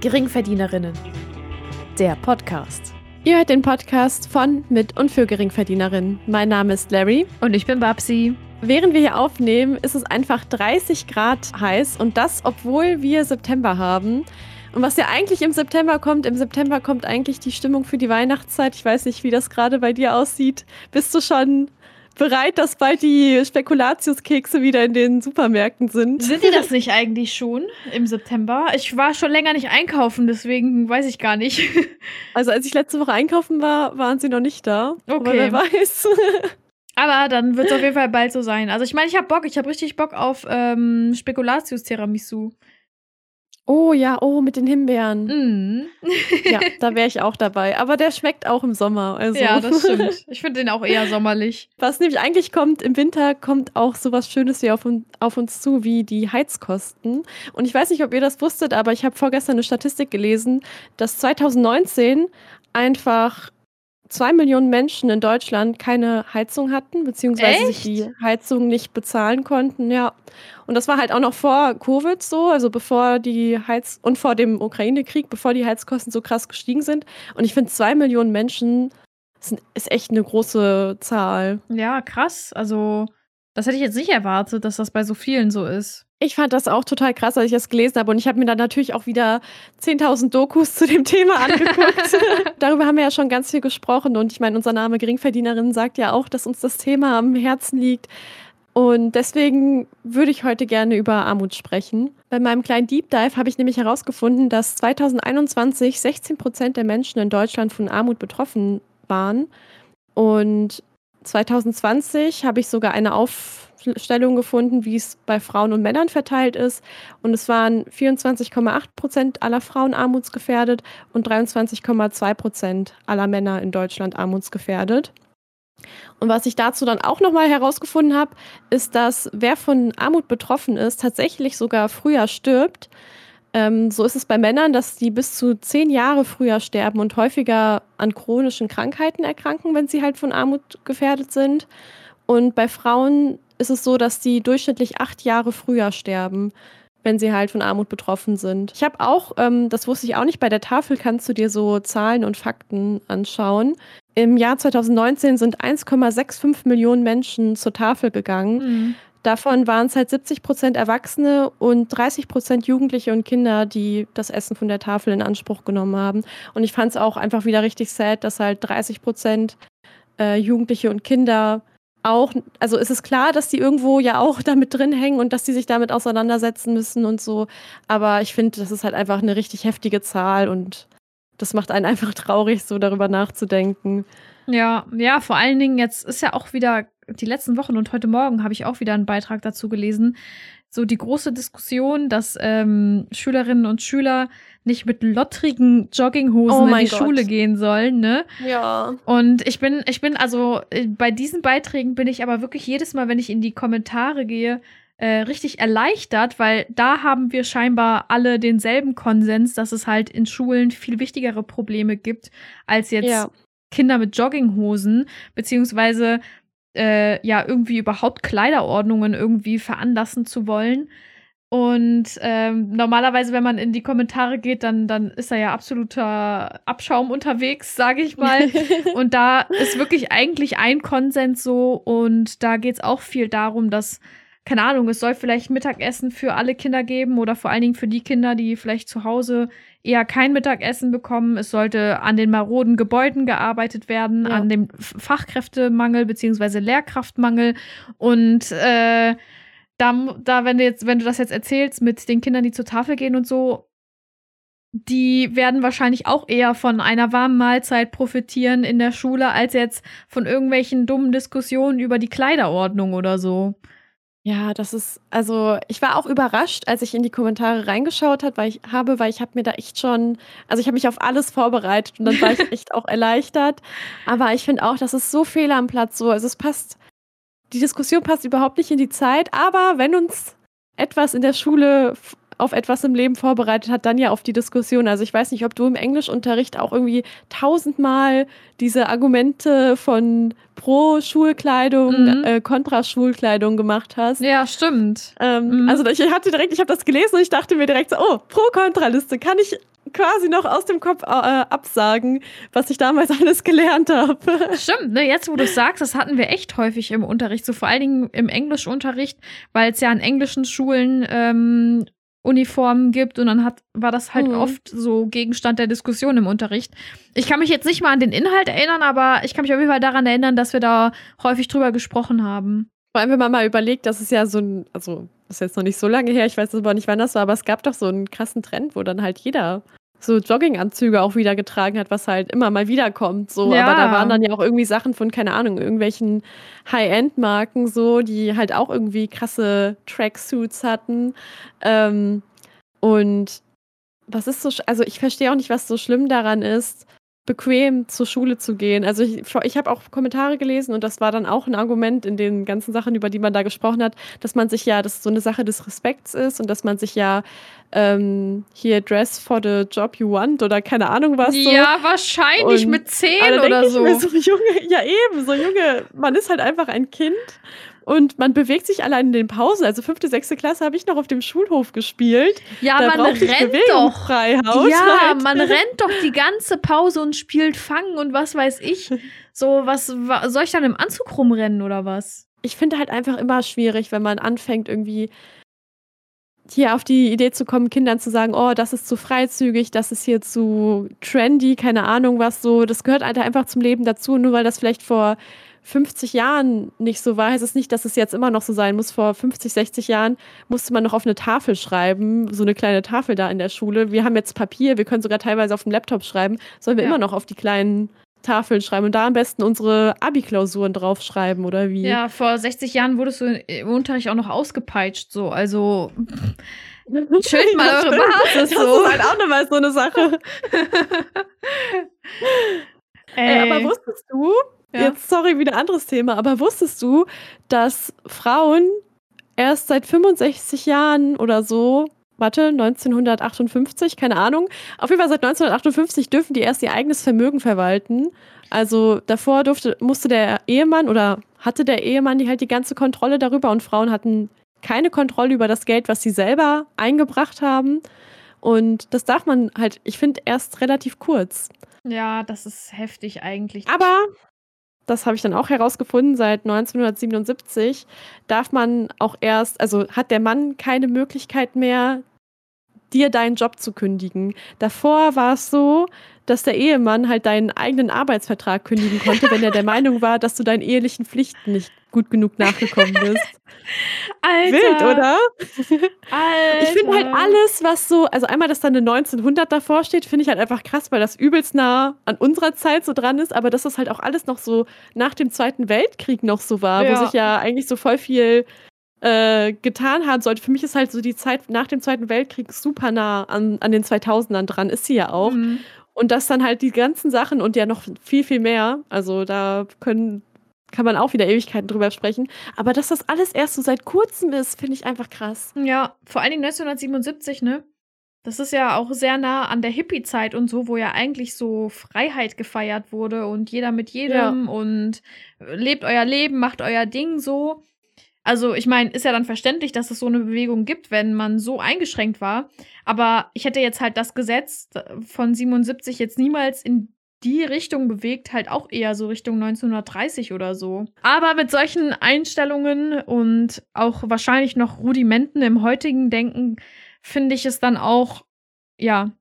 Geringverdienerinnen. Der Podcast. Ihr hört den Podcast von, mit und für Geringverdienerinnen. Mein Name ist Larry. Und ich bin Babsi. Während wir hier aufnehmen, ist es einfach 30 Grad heiß und das, obwohl wir September haben. Und was ja eigentlich im September kommt, im September kommt eigentlich die Stimmung für die Weihnachtszeit. Ich weiß nicht, wie das gerade bei dir aussieht. Bist du schon bereit, dass bald die Spekulatiuskekse wieder in den Supermärkten sind? Sind die das nicht eigentlich schon im September? Ich war schon länger nicht einkaufen, deswegen weiß ich gar nicht. Also als ich letzte Woche einkaufen war, waren sie noch nicht da. Okay. Aber wer weiß. Aber dann wird es auf jeden Fall bald so sein. Also ich meine, ich habe Bock, ich habe richtig Bock auf ähm, Spekulatius-Tiramisu. Oh ja, oh, mit den Himbeeren. Mm. ja, da wäre ich auch dabei. Aber der schmeckt auch im Sommer. Also. Ja, das stimmt. Ich finde den auch eher sommerlich. Was nämlich eigentlich kommt, im Winter kommt auch sowas Schönes hier auf, auf uns zu, wie die Heizkosten. Und ich weiß nicht, ob ihr das wusstet, aber ich habe vorgestern eine Statistik gelesen, dass 2019 einfach zwei Millionen Menschen in Deutschland keine Heizung hatten, beziehungsweise Echt? sich die Heizung nicht bezahlen konnten, ja. Und das war halt auch noch vor Covid so, also bevor die Heiz- und vor dem Ukraine-Krieg, bevor die Heizkosten so krass gestiegen sind. Und ich finde, zwei Millionen Menschen ist echt eine große Zahl. Ja, krass. Also, das hätte ich jetzt nicht erwartet, dass das bei so vielen so ist. Ich fand das auch total krass, als ich das gelesen habe. Und ich habe mir dann natürlich auch wieder 10.000 Dokus zu dem Thema angeguckt. Darüber haben wir ja schon ganz viel gesprochen. Und ich meine, unser Name Geringverdienerin sagt ja auch, dass uns das Thema am Herzen liegt. Und deswegen würde ich heute gerne über Armut sprechen. Bei meinem kleinen Deep Dive habe ich nämlich herausgefunden, dass 2021 16 Prozent der Menschen in Deutschland von Armut betroffen waren. Und 2020 habe ich sogar eine Aufstellung gefunden, wie es bei Frauen und Männern verteilt ist. Und es waren 24,8 Prozent aller Frauen armutsgefährdet und 23,2 Prozent aller Männer in Deutschland armutsgefährdet. Und was ich dazu dann auch nochmal herausgefunden habe, ist, dass wer von Armut betroffen ist, tatsächlich sogar früher stirbt. Ähm, so ist es bei Männern, dass die bis zu zehn Jahre früher sterben und häufiger an chronischen Krankheiten erkranken, wenn sie halt von Armut gefährdet sind. Und bei Frauen ist es so, dass die durchschnittlich acht Jahre früher sterben, wenn sie halt von Armut betroffen sind. Ich habe auch, ähm, das wusste ich auch nicht, bei der Tafel kannst du dir so Zahlen und Fakten anschauen. Im Jahr 2019 sind 1,65 Millionen Menschen zur Tafel gegangen. Mhm. Davon waren es halt 70 Prozent Erwachsene und 30 Prozent Jugendliche und Kinder, die das Essen von der Tafel in Anspruch genommen haben. Und ich fand es auch einfach wieder richtig sad, dass halt 30 Prozent äh, Jugendliche und Kinder auch, also ist es klar, dass die irgendwo ja auch damit drin hängen und dass die sich damit auseinandersetzen müssen und so. Aber ich finde, das ist halt einfach eine richtig heftige Zahl und das macht einen einfach traurig, so darüber nachzudenken. Ja, ja, vor allen Dingen jetzt ist ja auch wieder die letzten Wochen und heute Morgen habe ich auch wieder einen Beitrag dazu gelesen. So die große Diskussion, dass ähm, Schülerinnen und Schüler nicht mit lottrigen Jogginghosen oh in die Gott. Schule gehen sollen, ne? Ja. Und ich bin, ich bin also äh, bei diesen Beiträgen bin ich aber wirklich jedes Mal, wenn ich in die Kommentare gehe, äh, richtig erleichtert, weil da haben wir scheinbar alle denselben Konsens, dass es halt in Schulen viel wichtigere Probleme gibt als jetzt ja. Kinder mit Jogginghosen, beziehungsweise äh, ja irgendwie überhaupt Kleiderordnungen irgendwie veranlassen zu wollen. Und ähm, normalerweise, wenn man in die Kommentare geht, dann, dann ist da ja absoluter Abschaum unterwegs, sage ich mal. und da ist wirklich eigentlich ein Konsens so. Und da geht es auch viel darum, dass, keine Ahnung, es soll vielleicht Mittagessen für alle Kinder geben oder vor allen Dingen für die Kinder, die vielleicht zu Hause eher kein Mittagessen bekommen. Es sollte an den maroden Gebäuden gearbeitet werden, ja. an dem Fachkräftemangel beziehungsweise Lehrkraftmangel. Und äh, da, da, wenn du jetzt, wenn du das jetzt erzählst mit den Kindern, die zur Tafel gehen und so, die werden wahrscheinlich auch eher von einer warmen Mahlzeit profitieren in der Schule, als jetzt von irgendwelchen dummen Diskussionen über die Kleiderordnung oder so. Ja, das ist, also ich war auch überrascht, als ich in die Kommentare reingeschaut hat, weil ich habe, weil ich habe mir da echt schon, also ich habe mich auf alles vorbereitet und dann war ich echt auch erleichtert. Aber ich finde auch, das ist so fehl am Platz so. Also es passt, die Diskussion passt überhaupt nicht in die Zeit, aber wenn uns etwas in der Schule auf etwas im Leben vorbereitet hat, dann ja auf die Diskussion. Also ich weiß nicht, ob du im Englischunterricht auch irgendwie tausendmal diese Argumente von pro Schulkleidung, mhm. äh, kontra Schulkleidung gemacht hast. Ja, stimmt. Ähm, mhm. Also ich hatte direkt, ich habe das gelesen und ich dachte mir direkt so, oh, pro-kontra-Liste, kann ich quasi noch aus dem Kopf äh, absagen, was ich damals alles gelernt habe. Stimmt, ne, jetzt wo du sagst, das hatten wir echt häufig im Unterricht, so vor allen Dingen im Englischunterricht, weil es ja an englischen Schulen ähm, Uniformen gibt und dann hat, war das halt mhm. oft so Gegenstand der Diskussion im Unterricht. Ich kann mich jetzt nicht mal an den Inhalt erinnern, aber ich kann mich auf jeden Fall daran erinnern, dass wir da häufig drüber gesprochen haben. Vor allem, wenn man mal überlegt, dass es ja so ein, also das ist jetzt noch nicht so lange her, ich weiß aber nicht, wann das war, aber es gab doch so einen krassen Trend, wo dann halt jeder so Jogginganzüge auch wieder getragen hat, was halt immer mal wieder kommt. So. Ja. Aber da waren dann ja auch irgendwie Sachen von, keine Ahnung, irgendwelchen High-End-Marken so, die halt auch irgendwie krasse Tracksuits hatten. Ähm, und was ist so, also ich verstehe auch nicht, was so schlimm daran ist, bequem zur Schule zu gehen. Also ich, ich habe auch Kommentare gelesen und das war dann auch ein Argument in den ganzen Sachen, über die man da gesprochen hat, dass man sich ja, dass es so eine Sache des Respekts ist und dass man sich ja ähm, hier Dress for the Job You Want oder keine Ahnung was. So. Ja, wahrscheinlich und, mit zehn oder so. so Junge, ja eben, so Junge, man ist halt einfach ein Kind und man bewegt sich allein in den Pausen. Also fünfte, sechste Klasse habe ich noch auf dem Schulhof gespielt. Ja, da man rennt doch. Freihaus ja, halt. man rennt doch die ganze Pause und spielt Fangen und was weiß ich. So, was soll ich dann im Anzug rumrennen oder was? Ich finde halt einfach immer schwierig, wenn man anfängt irgendwie hier auf die Idee zu kommen, Kindern zu sagen, oh, das ist zu freizügig, das ist hier zu trendy, keine Ahnung was so. Das gehört halt einfach zum Leben dazu, nur weil das vielleicht vor 50 Jahren nicht so war, heißt es nicht, dass es jetzt immer noch so sein muss. Vor 50, 60 Jahren musste man noch auf eine Tafel schreiben, so eine kleine Tafel da in der Schule. Wir haben jetzt Papier, wir können sogar teilweise auf dem Laptop schreiben, sollen wir ja. immer noch auf die kleinen Tafeln schreiben und da am besten unsere Abi-Klausuren draufschreiben oder wie? Ja, vor 60 Jahren wurdest du im Unterricht auch noch ausgepeitscht, so, also. Schön mal eure Basis so. Das ist halt auch nochmal so eine Sache. Ey. Aber wusstest du, ja. Jetzt, sorry, wieder ein anderes Thema, aber wusstest du, dass Frauen erst seit 65 Jahren oder so, warte, 1958, keine Ahnung, auf jeden Fall seit 1958 dürfen die erst ihr eigenes Vermögen verwalten. Also davor durfte, musste der Ehemann oder hatte der Ehemann die halt die ganze Kontrolle darüber und Frauen hatten keine Kontrolle über das Geld, was sie selber eingebracht haben. Und das darf man halt, ich finde, erst relativ kurz. Ja, das ist heftig eigentlich. Aber das habe ich dann auch herausgefunden, seit 1977 darf man auch erst, also hat der Mann keine Möglichkeit mehr, dir deinen Job zu kündigen. Davor war es so, dass der Ehemann halt deinen eigenen Arbeitsvertrag kündigen konnte, wenn er der Meinung war, dass du deinen ehelichen Pflichten nicht gut genug nachgekommen bist. Alter. Wild, oder? Alter. Ich finde halt alles, was so, also einmal, dass da eine 1900 davor steht, finde ich halt einfach krass, weil das übelst nah an unserer Zeit so dran ist, aber dass das halt auch alles noch so nach dem Zweiten Weltkrieg noch so war, ja. wo sich ja eigentlich so voll viel äh, getan haben sollte. Für mich ist halt so die Zeit nach dem Zweiten Weltkrieg super nah an, an den 2000ern dran, ist sie ja auch. Mhm. Und dass dann halt die ganzen Sachen und ja noch viel, viel mehr, also da können, kann man auch wieder Ewigkeiten drüber sprechen. Aber dass das alles erst so seit kurzem ist, finde ich einfach krass. Ja, vor allen Dingen 1977, ne? Das ist ja auch sehr nah an der Hippie-Zeit und so, wo ja eigentlich so Freiheit gefeiert wurde und jeder mit jedem ja. und lebt euer Leben, macht euer Ding so. Also, ich meine, ist ja dann verständlich, dass es so eine Bewegung gibt, wenn man so eingeschränkt war. Aber ich hätte jetzt halt das Gesetz von 77 jetzt niemals in die Richtung bewegt, halt auch eher so Richtung 1930 oder so. Aber mit solchen Einstellungen und auch wahrscheinlich noch Rudimenten im heutigen Denken finde ich es dann auch, ja,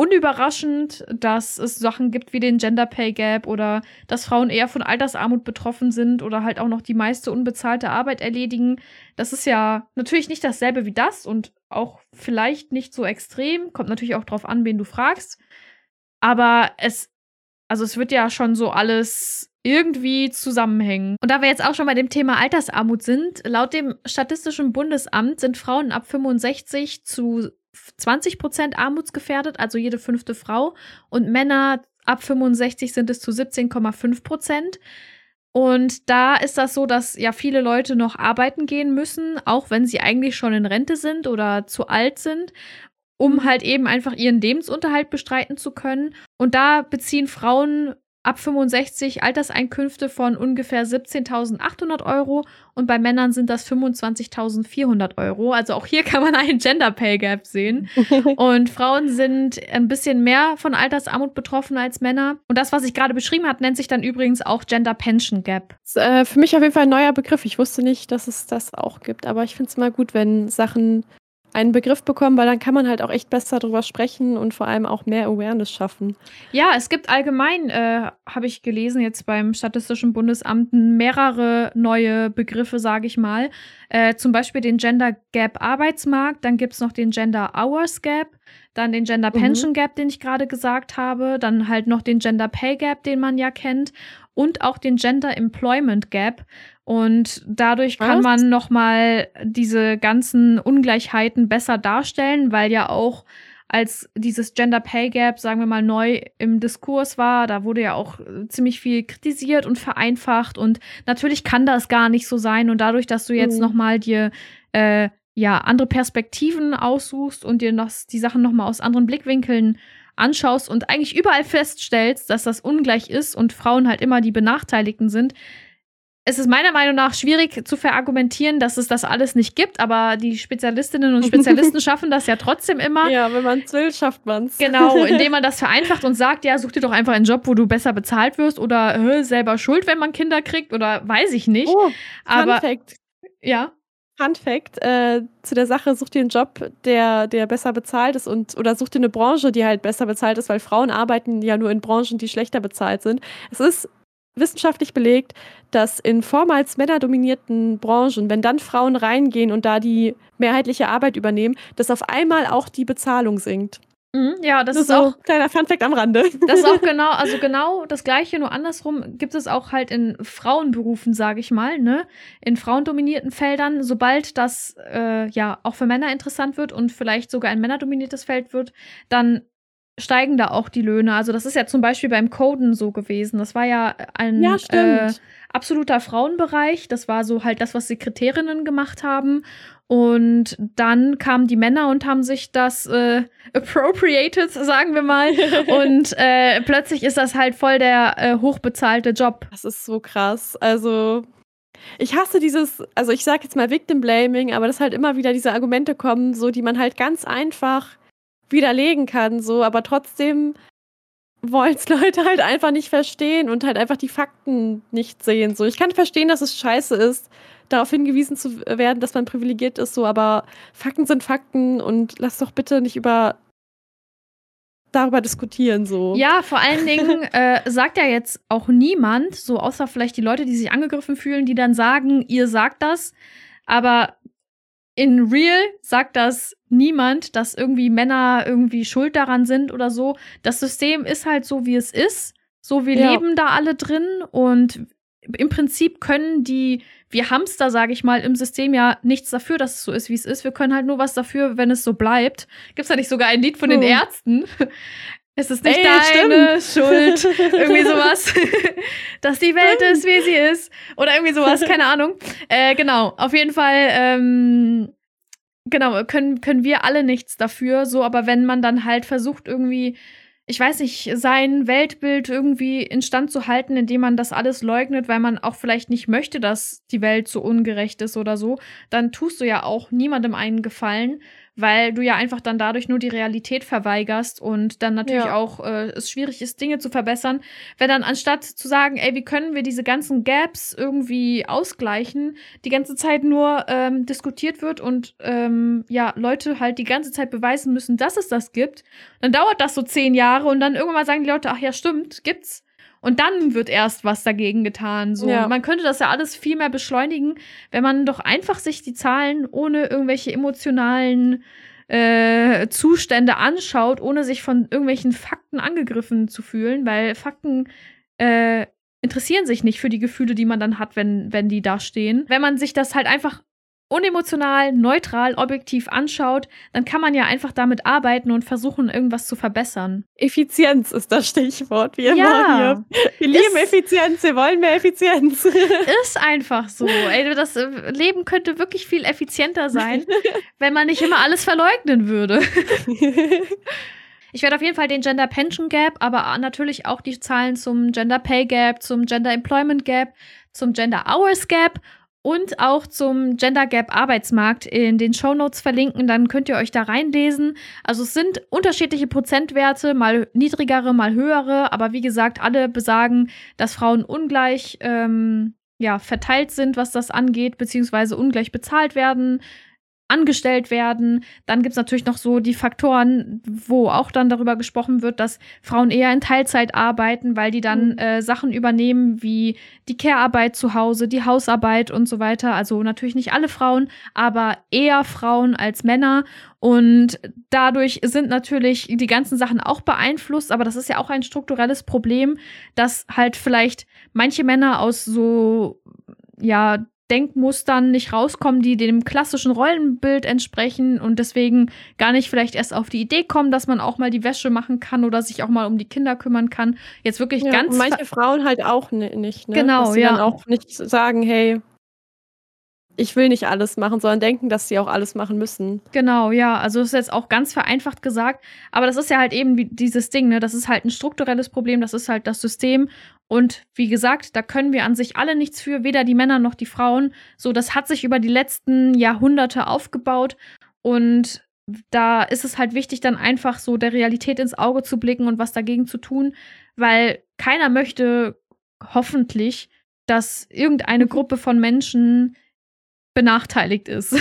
unüberraschend, dass es Sachen gibt wie den Gender Pay Gap oder dass Frauen eher von Altersarmut betroffen sind oder halt auch noch die meiste unbezahlte Arbeit erledigen. Das ist ja natürlich nicht dasselbe wie das und auch vielleicht nicht so extrem. Kommt natürlich auch drauf an, wen du fragst. Aber es, also es wird ja schon so alles irgendwie zusammenhängen. Und da wir jetzt auch schon bei dem Thema Altersarmut sind, laut dem Statistischen Bundesamt sind Frauen ab 65 zu 20 Prozent armutsgefährdet, also jede fünfte Frau. Und Männer ab 65 sind es zu 17,5 Prozent. Und da ist das so, dass ja viele Leute noch arbeiten gehen müssen, auch wenn sie eigentlich schon in Rente sind oder zu alt sind, um mhm. halt eben einfach ihren Lebensunterhalt bestreiten zu können. Und da beziehen Frauen ab 65 Alterseinkünfte von ungefähr 17.800 Euro und bei Männern sind das 25.400 Euro. Also auch hier kann man einen Gender Pay Gap sehen. und Frauen sind ein bisschen mehr von Altersarmut betroffen als Männer. Und das, was ich gerade beschrieben habe, nennt sich dann übrigens auch Gender Pension Gap. Das ist, äh, für mich auf jeden Fall ein neuer Begriff. Ich wusste nicht, dass es das auch gibt, aber ich finde es mal gut, wenn Sachen einen Begriff bekommen, weil dann kann man halt auch echt besser drüber sprechen und vor allem auch mehr Awareness schaffen. Ja, es gibt allgemein, äh, habe ich gelesen, jetzt beim Statistischen Bundesamt mehrere neue Begriffe, sage ich mal. Äh, zum Beispiel den Gender Gap Arbeitsmarkt, dann gibt es noch den Gender Hours Gap, dann den Gender mhm. Pension mhm. Gap, den ich gerade gesagt habe, dann halt noch den Gender Pay Gap, den man ja kennt und auch den Gender Employment Gap. Und dadurch Was? kann man nochmal diese ganzen Ungleichheiten besser darstellen, weil ja auch als dieses Gender Pay Gap, sagen wir mal, neu im Diskurs war, da wurde ja auch ziemlich viel kritisiert und vereinfacht. Und natürlich kann das gar nicht so sein. Und dadurch, dass du jetzt mhm. nochmal dir äh, ja andere Perspektiven aussuchst und dir noch die Sachen nochmal aus anderen Blickwinkeln anschaust und eigentlich überall feststellst, dass das ungleich ist und Frauen halt immer die Benachteiligten sind, es ist meiner Meinung nach schwierig zu verargumentieren, dass es das alles nicht gibt, aber die Spezialistinnen und Spezialisten schaffen das ja trotzdem immer. Ja, wenn man es will, schafft man es. Genau, indem man das vereinfacht und sagt, ja, such dir doch einfach einen Job, wo du besser bezahlt wirst oder äh, selber schuld, wenn man Kinder kriegt oder weiß ich nicht. Oh, aber Fact. ja. Fun Fact äh, zu der Sache, such dir einen Job, der, der besser bezahlt ist und oder such dir eine Branche, die halt besser bezahlt ist, weil Frauen arbeiten ja nur in Branchen, die schlechter bezahlt sind. Es ist wissenschaftlich belegt, dass in vormals männerdominierten Branchen, wenn dann Frauen reingehen und da die mehrheitliche Arbeit übernehmen, dass auf einmal auch die Bezahlung sinkt. Mhm, ja, das, das ist auch kleiner Funfact am Rande. Das ist auch genau, also genau das gleiche, nur andersrum gibt es auch halt in Frauenberufen, sage ich mal, ne, in frauendominierten Feldern. Sobald das äh, ja auch für Männer interessant wird und vielleicht sogar ein männerdominiertes Feld wird, dann steigen da auch die Löhne. Also das ist ja zum Beispiel beim Coden so gewesen. Das war ja ein ja, äh, absoluter Frauenbereich. Das war so halt das, was Sekretärinnen gemacht haben. Und dann kamen die Männer und haben sich das äh, appropriated, sagen wir mal. und äh, plötzlich ist das halt voll der äh, hochbezahlte Job. Das ist so krass. Also ich hasse dieses, also ich sag jetzt mal Victim Blaming, aber dass halt immer wieder diese Argumente kommen, so die man halt ganz einfach widerlegen kann, so, aber trotzdem wollen es Leute halt einfach nicht verstehen und halt einfach die Fakten nicht sehen. So, ich kann verstehen, dass es scheiße ist, darauf hingewiesen zu werden, dass man privilegiert ist, so, aber Fakten sind Fakten und lass doch bitte nicht über darüber diskutieren so. Ja, vor allen Dingen äh, sagt ja jetzt auch niemand, so außer vielleicht die Leute, die sich angegriffen fühlen, die dann sagen, ihr sagt das, aber in real sagt das niemand, dass irgendwie Männer irgendwie schuld daran sind oder so. Das System ist halt so, wie es ist. So, wir ja. leben da alle drin und im Prinzip können die, wir Hamster, sage ich mal, im System ja nichts dafür, dass es so ist, wie es ist. Wir können halt nur was dafür, wenn es so bleibt. Gibt es da nicht sogar ein Lied von den hm. Ärzten? Es ist nicht Ey, deine stimmt. Schuld. irgendwie sowas. Dass die Welt ist, wie sie ist. Oder irgendwie sowas, keine Ahnung. Äh, genau, auf jeden Fall, ähm, genau, können, können wir alle nichts dafür. So, aber wenn man dann halt versucht, irgendwie, ich weiß nicht, sein Weltbild irgendwie instand zu halten, indem man das alles leugnet, weil man auch vielleicht nicht möchte, dass die Welt so ungerecht ist oder so, dann tust du ja auch niemandem einen Gefallen weil du ja einfach dann dadurch nur die Realität verweigerst und dann natürlich ja. auch äh, es schwierig ist, Dinge zu verbessern. Wenn dann anstatt zu sagen, ey, wie können wir diese ganzen Gaps irgendwie ausgleichen, die ganze Zeit nur ähm, diskutiert wird und ähm, ja, Leute halt die ganze Zeit beweisen müssen, dass es das gibt, dann dauert das so zehn Jahre und dann irgendwann mal sagen die Leute, ach ja, stimmt, gibt's. Und dann wird erst was dagegen getan. So. Ja. Man könnte das ja alles viel mehr beschleunigen, wenn man doch einfach sich die Zahlen ohne irgendwelche emotionalen äh, Zustände anschaut, ohne sich von irgendwelchen Fakten angegriffen zu fühlen, weil Fakten äh, interessieren sich nicht für die Gefühle, die man dann hat, wenn, wenn die da stehen. Wenn man sich das halt einfach unemotional, neutral, objektiv anschaut, dann kann man ja einfach damit arbeiten und versuchen, irgendwas zu verbessern. Effizienz ist das Stichwort, wie immer ja, hier. Wir lieben Effizienz, wir wollen mehr Effizienz. Ist einfach so. Ey, das äh, Leben könnte wirklich viel effizienter sein, wenn man nicht immer alles verleugnen würde. Ich werde auf jeden Fall den Gender Pension Gap, aber natürlich auch die Zahlen zum Gender Pay Gap, zum Gender Employment Gap, zum Gender Hours Gap und auch zum Gender Gap Arbeitsmarkt in den Show Notes verlinken. Dann könnt ihr euch da reinlesen. Also es sind unterschiedliche Prozentwerte, mal niedrigere, mal höhere. Aber wie gesagt, alle besagen, dass Frauen ungleich ähm, ja, verteilt sind, was das angeht, beziehungsweise ungleich bezahlt werden angestellt werden. Dann gibt es natürlich noch so die Faktoren, wo auch dann darüber gesprochen wird, dass Frauen eher in Teilzeit arbeiten, weil die dann mhm. äh, Sachen übernehmen wie die Care-Arbeit zu Hause, die Hausarbeit und so weiter. Also natürlich nicht alle Frauen, aber eher Frauen als Männer. Und dadurch sind natürlich die ganzen Sachen auch beeinflusst, aber das ist ja auch ein strukturelles Problem, dass halt vielleicht manche Männer aus so ja Denkmustern nicht rauskommen, die dem klassischen Rollenbild entsprechen und deswegen gar nicht vielleicht erst auf die Idee kommen, dass man auch mal die Wäsche machen kann oder sich auch mal um die Kinder kümmern kann. Jetzt wirklich ja, ganz. manche Frauen halt auch nicht, ne? Genau, dass sie ja. dann auch nicht sagen, hey, ich will nicht alles machen, sondern denken, dass sie auch alles machen müssen. Genau, ja. Also das ist jetzt auch ganz vereinfacht gesagt. Aber das ist ja halt eben dieses Ding, ne? Das ist halt ein strukturelles Problem, das ist halt das System. Und wie gesagt, da können wir an sich alle nichts für, weder die Männer noch die Frauen. So, das hat sich über die letzten Jahrhunderte aufgebaut. Und da ist es halt wichtig, dann einfach so der Realität ins Auge zu blicken und was dagegen zu tun, weil keiner möchte hoffentlich, dass irgendeine mhm. Gruppe von Menschen benachteiligt ist.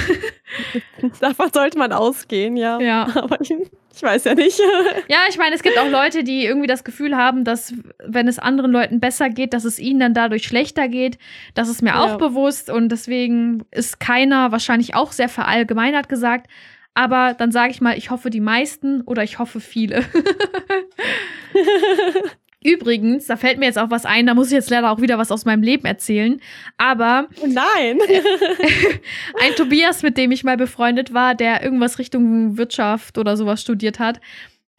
Davon sollte man ausgehen, ja. Ja. Aber ich, ich weiß ja nicht. ja, ich meine, es gibt auch Leute, die irgendwie das Gefühl haben, dass wenn es anderen Leuten besser geht, dass es ihnen dann dadurch schlechter geht. Das ist mir ja. auch bewusst und deswegen ist keiner wahrscheinlich auch sehr verallgemeinert gesagt. Aber dann sage ich mal, ich hoffe die meisten oder ich hoffe viele. Übrigens, da fällt mir jetzt auch was ein, da muss ich jetzt leider auch wieder was aus meinem Leben erzählen. Aber. Oh nein! ein Tobias, mit dem ich mal befreundet war, der irgendwas Richtung Wirtschaft oder sowas studiert hat.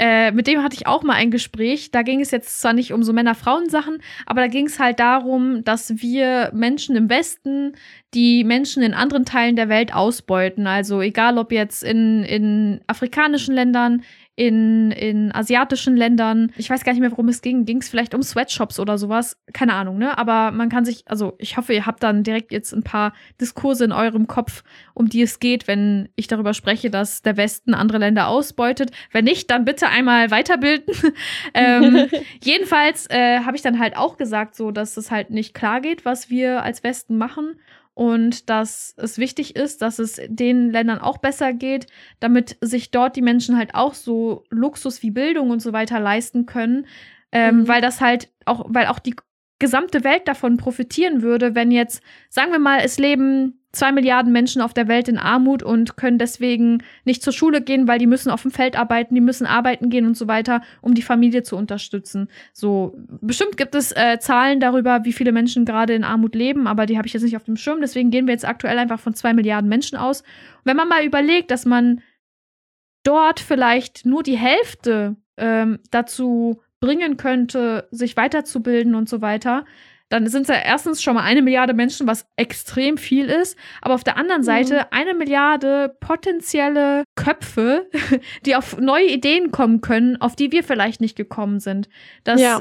Äh, mit dem hatte ich auch mal ein Gespräch. Da ging es jetzt zwar nicht um so Männer-Frauen-Sachen, aber da ging es halt darum, dass wir Menschen im Westen die Menschen in anderen Teilen der Welt ausbeuten. Also egal ob jetzt in, in afrikanischen Ländern, in, in asiatischen Ländern. Ich weiß gar nicht mehr, worum es ging. Ging es vielleicht um Sweatshops oder sowas? Keine Ahnung, ne? Aber man kann sich, also ich hoffe, ihr habt dann direkt jetzt ein paar Diskurse in eurem Kopf, um die es geht, wenn ich darüber spreche, dass der Westen andere Länder ausbeutet. Wenn nicht, dann bitte einmal weiterbilden. ähm, jedenfalls äh, habe ich dann halt auch gesagt, so, dass es halt nicht klar geht, was wir als Westen machen und dass es wichtig ist, dass es den Ländern auch besser geht, damit sich dort die Menschen halt auch so Luxus wie Bildung und so weiter leisten können, ähm, mhm. weil das halt auch, weil auch die gesamte Welt davon profitieren würde, wenn jetzt, sagen wir mal, es leben zwei Milliarden Menschen auf der Welt in Armut und können deswegen nicht zur Schule gehen, weil die müssen auf dem Feld arbeiten, die müssen arbeiten gehen und so weiter, um die Familie zu unterstützen. So, bestimmt gibt es äh, Zahlen darüber, wie viele Menschen gerade in Armut leben, aber die habe ich jetzt nicht auf dem Schirm. Deswegen gehen wir jetzt aktuell einfach von zwei Milliarden Menschen aus. Und wenn man mal überlegt, dass man dort vielleicht nur die Hälfte ähm, dazu bringen könnte, sich weiterzubilden und so weiter, dann sind es ja erstens schon mal eine Milliarde Menschen, was extrem viel ist. Aber auf der anderen Seite mhm. eine Milliarde potenzielle Köpfe, die auf neue Ideen kommen können, auf die wir vielleicht nicht gekommen sind. Das ja.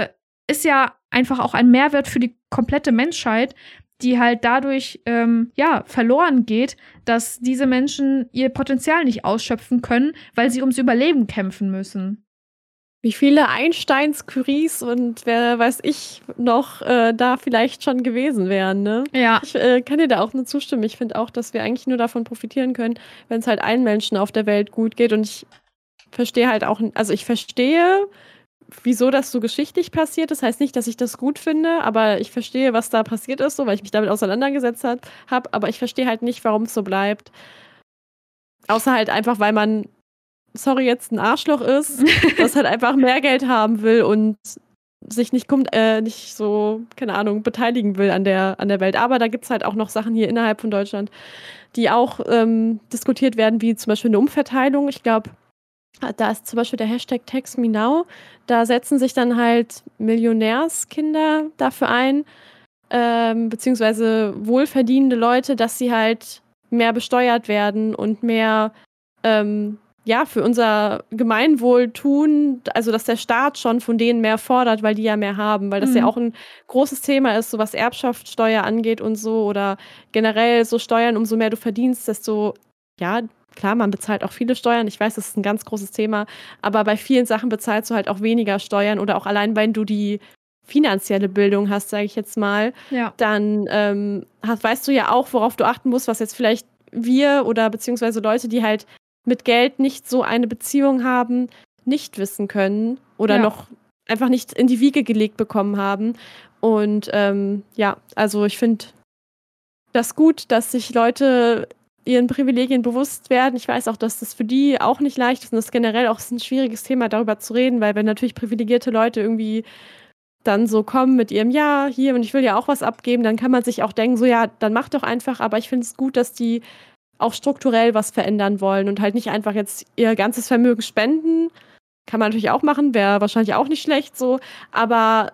Äh, ist ja einfach auch ein Mehrwert für die komplette Menschheit, die halt dadurch ähm, ja verloren geht, dass diese Menschen ihr Potenzial nicht ausschöpfen können, weil sie ums Überleben kämpfen müssen wie viele Einsteins, Curies und wer weiß ich noch äh, da vielleicht schon gewesen wären. Ne? Ja. Ich äh, kann dir da auch nur zustimmen. Ich finde auch, dass wir eigentlich nur davon profitieren können, wenn es halt allen Menschen auf der Welt gut geht. Und ich verstehe halt auch, also ich verstehe, wieso das so geschichtlich passiert. Das heißt nicht, dass ich das gut finde, aber ich verstehe, was da passiert ist, so, weil ich mich damit auseinandergesetzt habe. Aber ich verstehe halt nicht, warum es so bleibt. Außer halt einfach, weil man sorry, jetzt ein Arschloch ist, das halt einfach mehr Geld haben will und sich nicht, äh, nicht so, keine Ahnung, beteiligen will an der, an der Welt. Aber da gibt es halt auch noch Sachen hier innerhalb von Deutschland, die auch ähm, diskutiert werden, wie zum Beispiel eine Umverteilung. Ich glaube, da ist zum Beispiel der Hashtag TaxMeNow. Da setzen sich dann halt Millionärskinder dafür ein, ähm, beziehungsweise wohlverdienende Leute, dass sie halt mehr besteuert werden und mehr ähm, ja, für unser Gemeinwohl tun, also dass der Staat schon von denen mehr fordert, weil die ja mehr haben, weil das mhm. ja auch ein großes Thema ist, so was Erbschaftssteuer angeht und so oder generell so Steuern, umso mehr du verdienst, desto, ja, klar, man bezahlt auch viele Steuern, ich weiß, das ist ein ganz großes Thema, aber bei vielen Sachen bezahlst du halt auch weniger Steuern oder auch allein, wenn du die finanzielle Bildung hast, sage ich jetzt mal, ja. dann ähm, hast, weißt du ja auch, worauf du achten musst, was jetzt vielleicht wir oder beziehungsweise Leute, die halt mit Geld nicht so eine Beziehung haben, nicht wissen können oder ja. noch einfach nicht in die Wiege gelegt bekommen haben. Und ähm, ja, also ich finde das gut, dass sich Leute ihren Privilegien bewusst werden. Ich weiß auch, dass das für die auch nicht leicht ist und das ist generell auch ein schwieriges Thema, darüber zu reden, weil wenn natürlich privilegierte Leute irgendwie dann so kommen mit ihrem Ja, hier und ich will ja auch was abgeben, dann kann man sich auch denken, so ja, dann mach doch einfach. Aber ich finde es gut, dass die auch strukturell was verändern wollen und halt nicht einfach jetzt ihr ganzes Vermögen spenden. Kann man natürlich auch machen, wäre wahrscheinlich auch nicht schlecht so, aber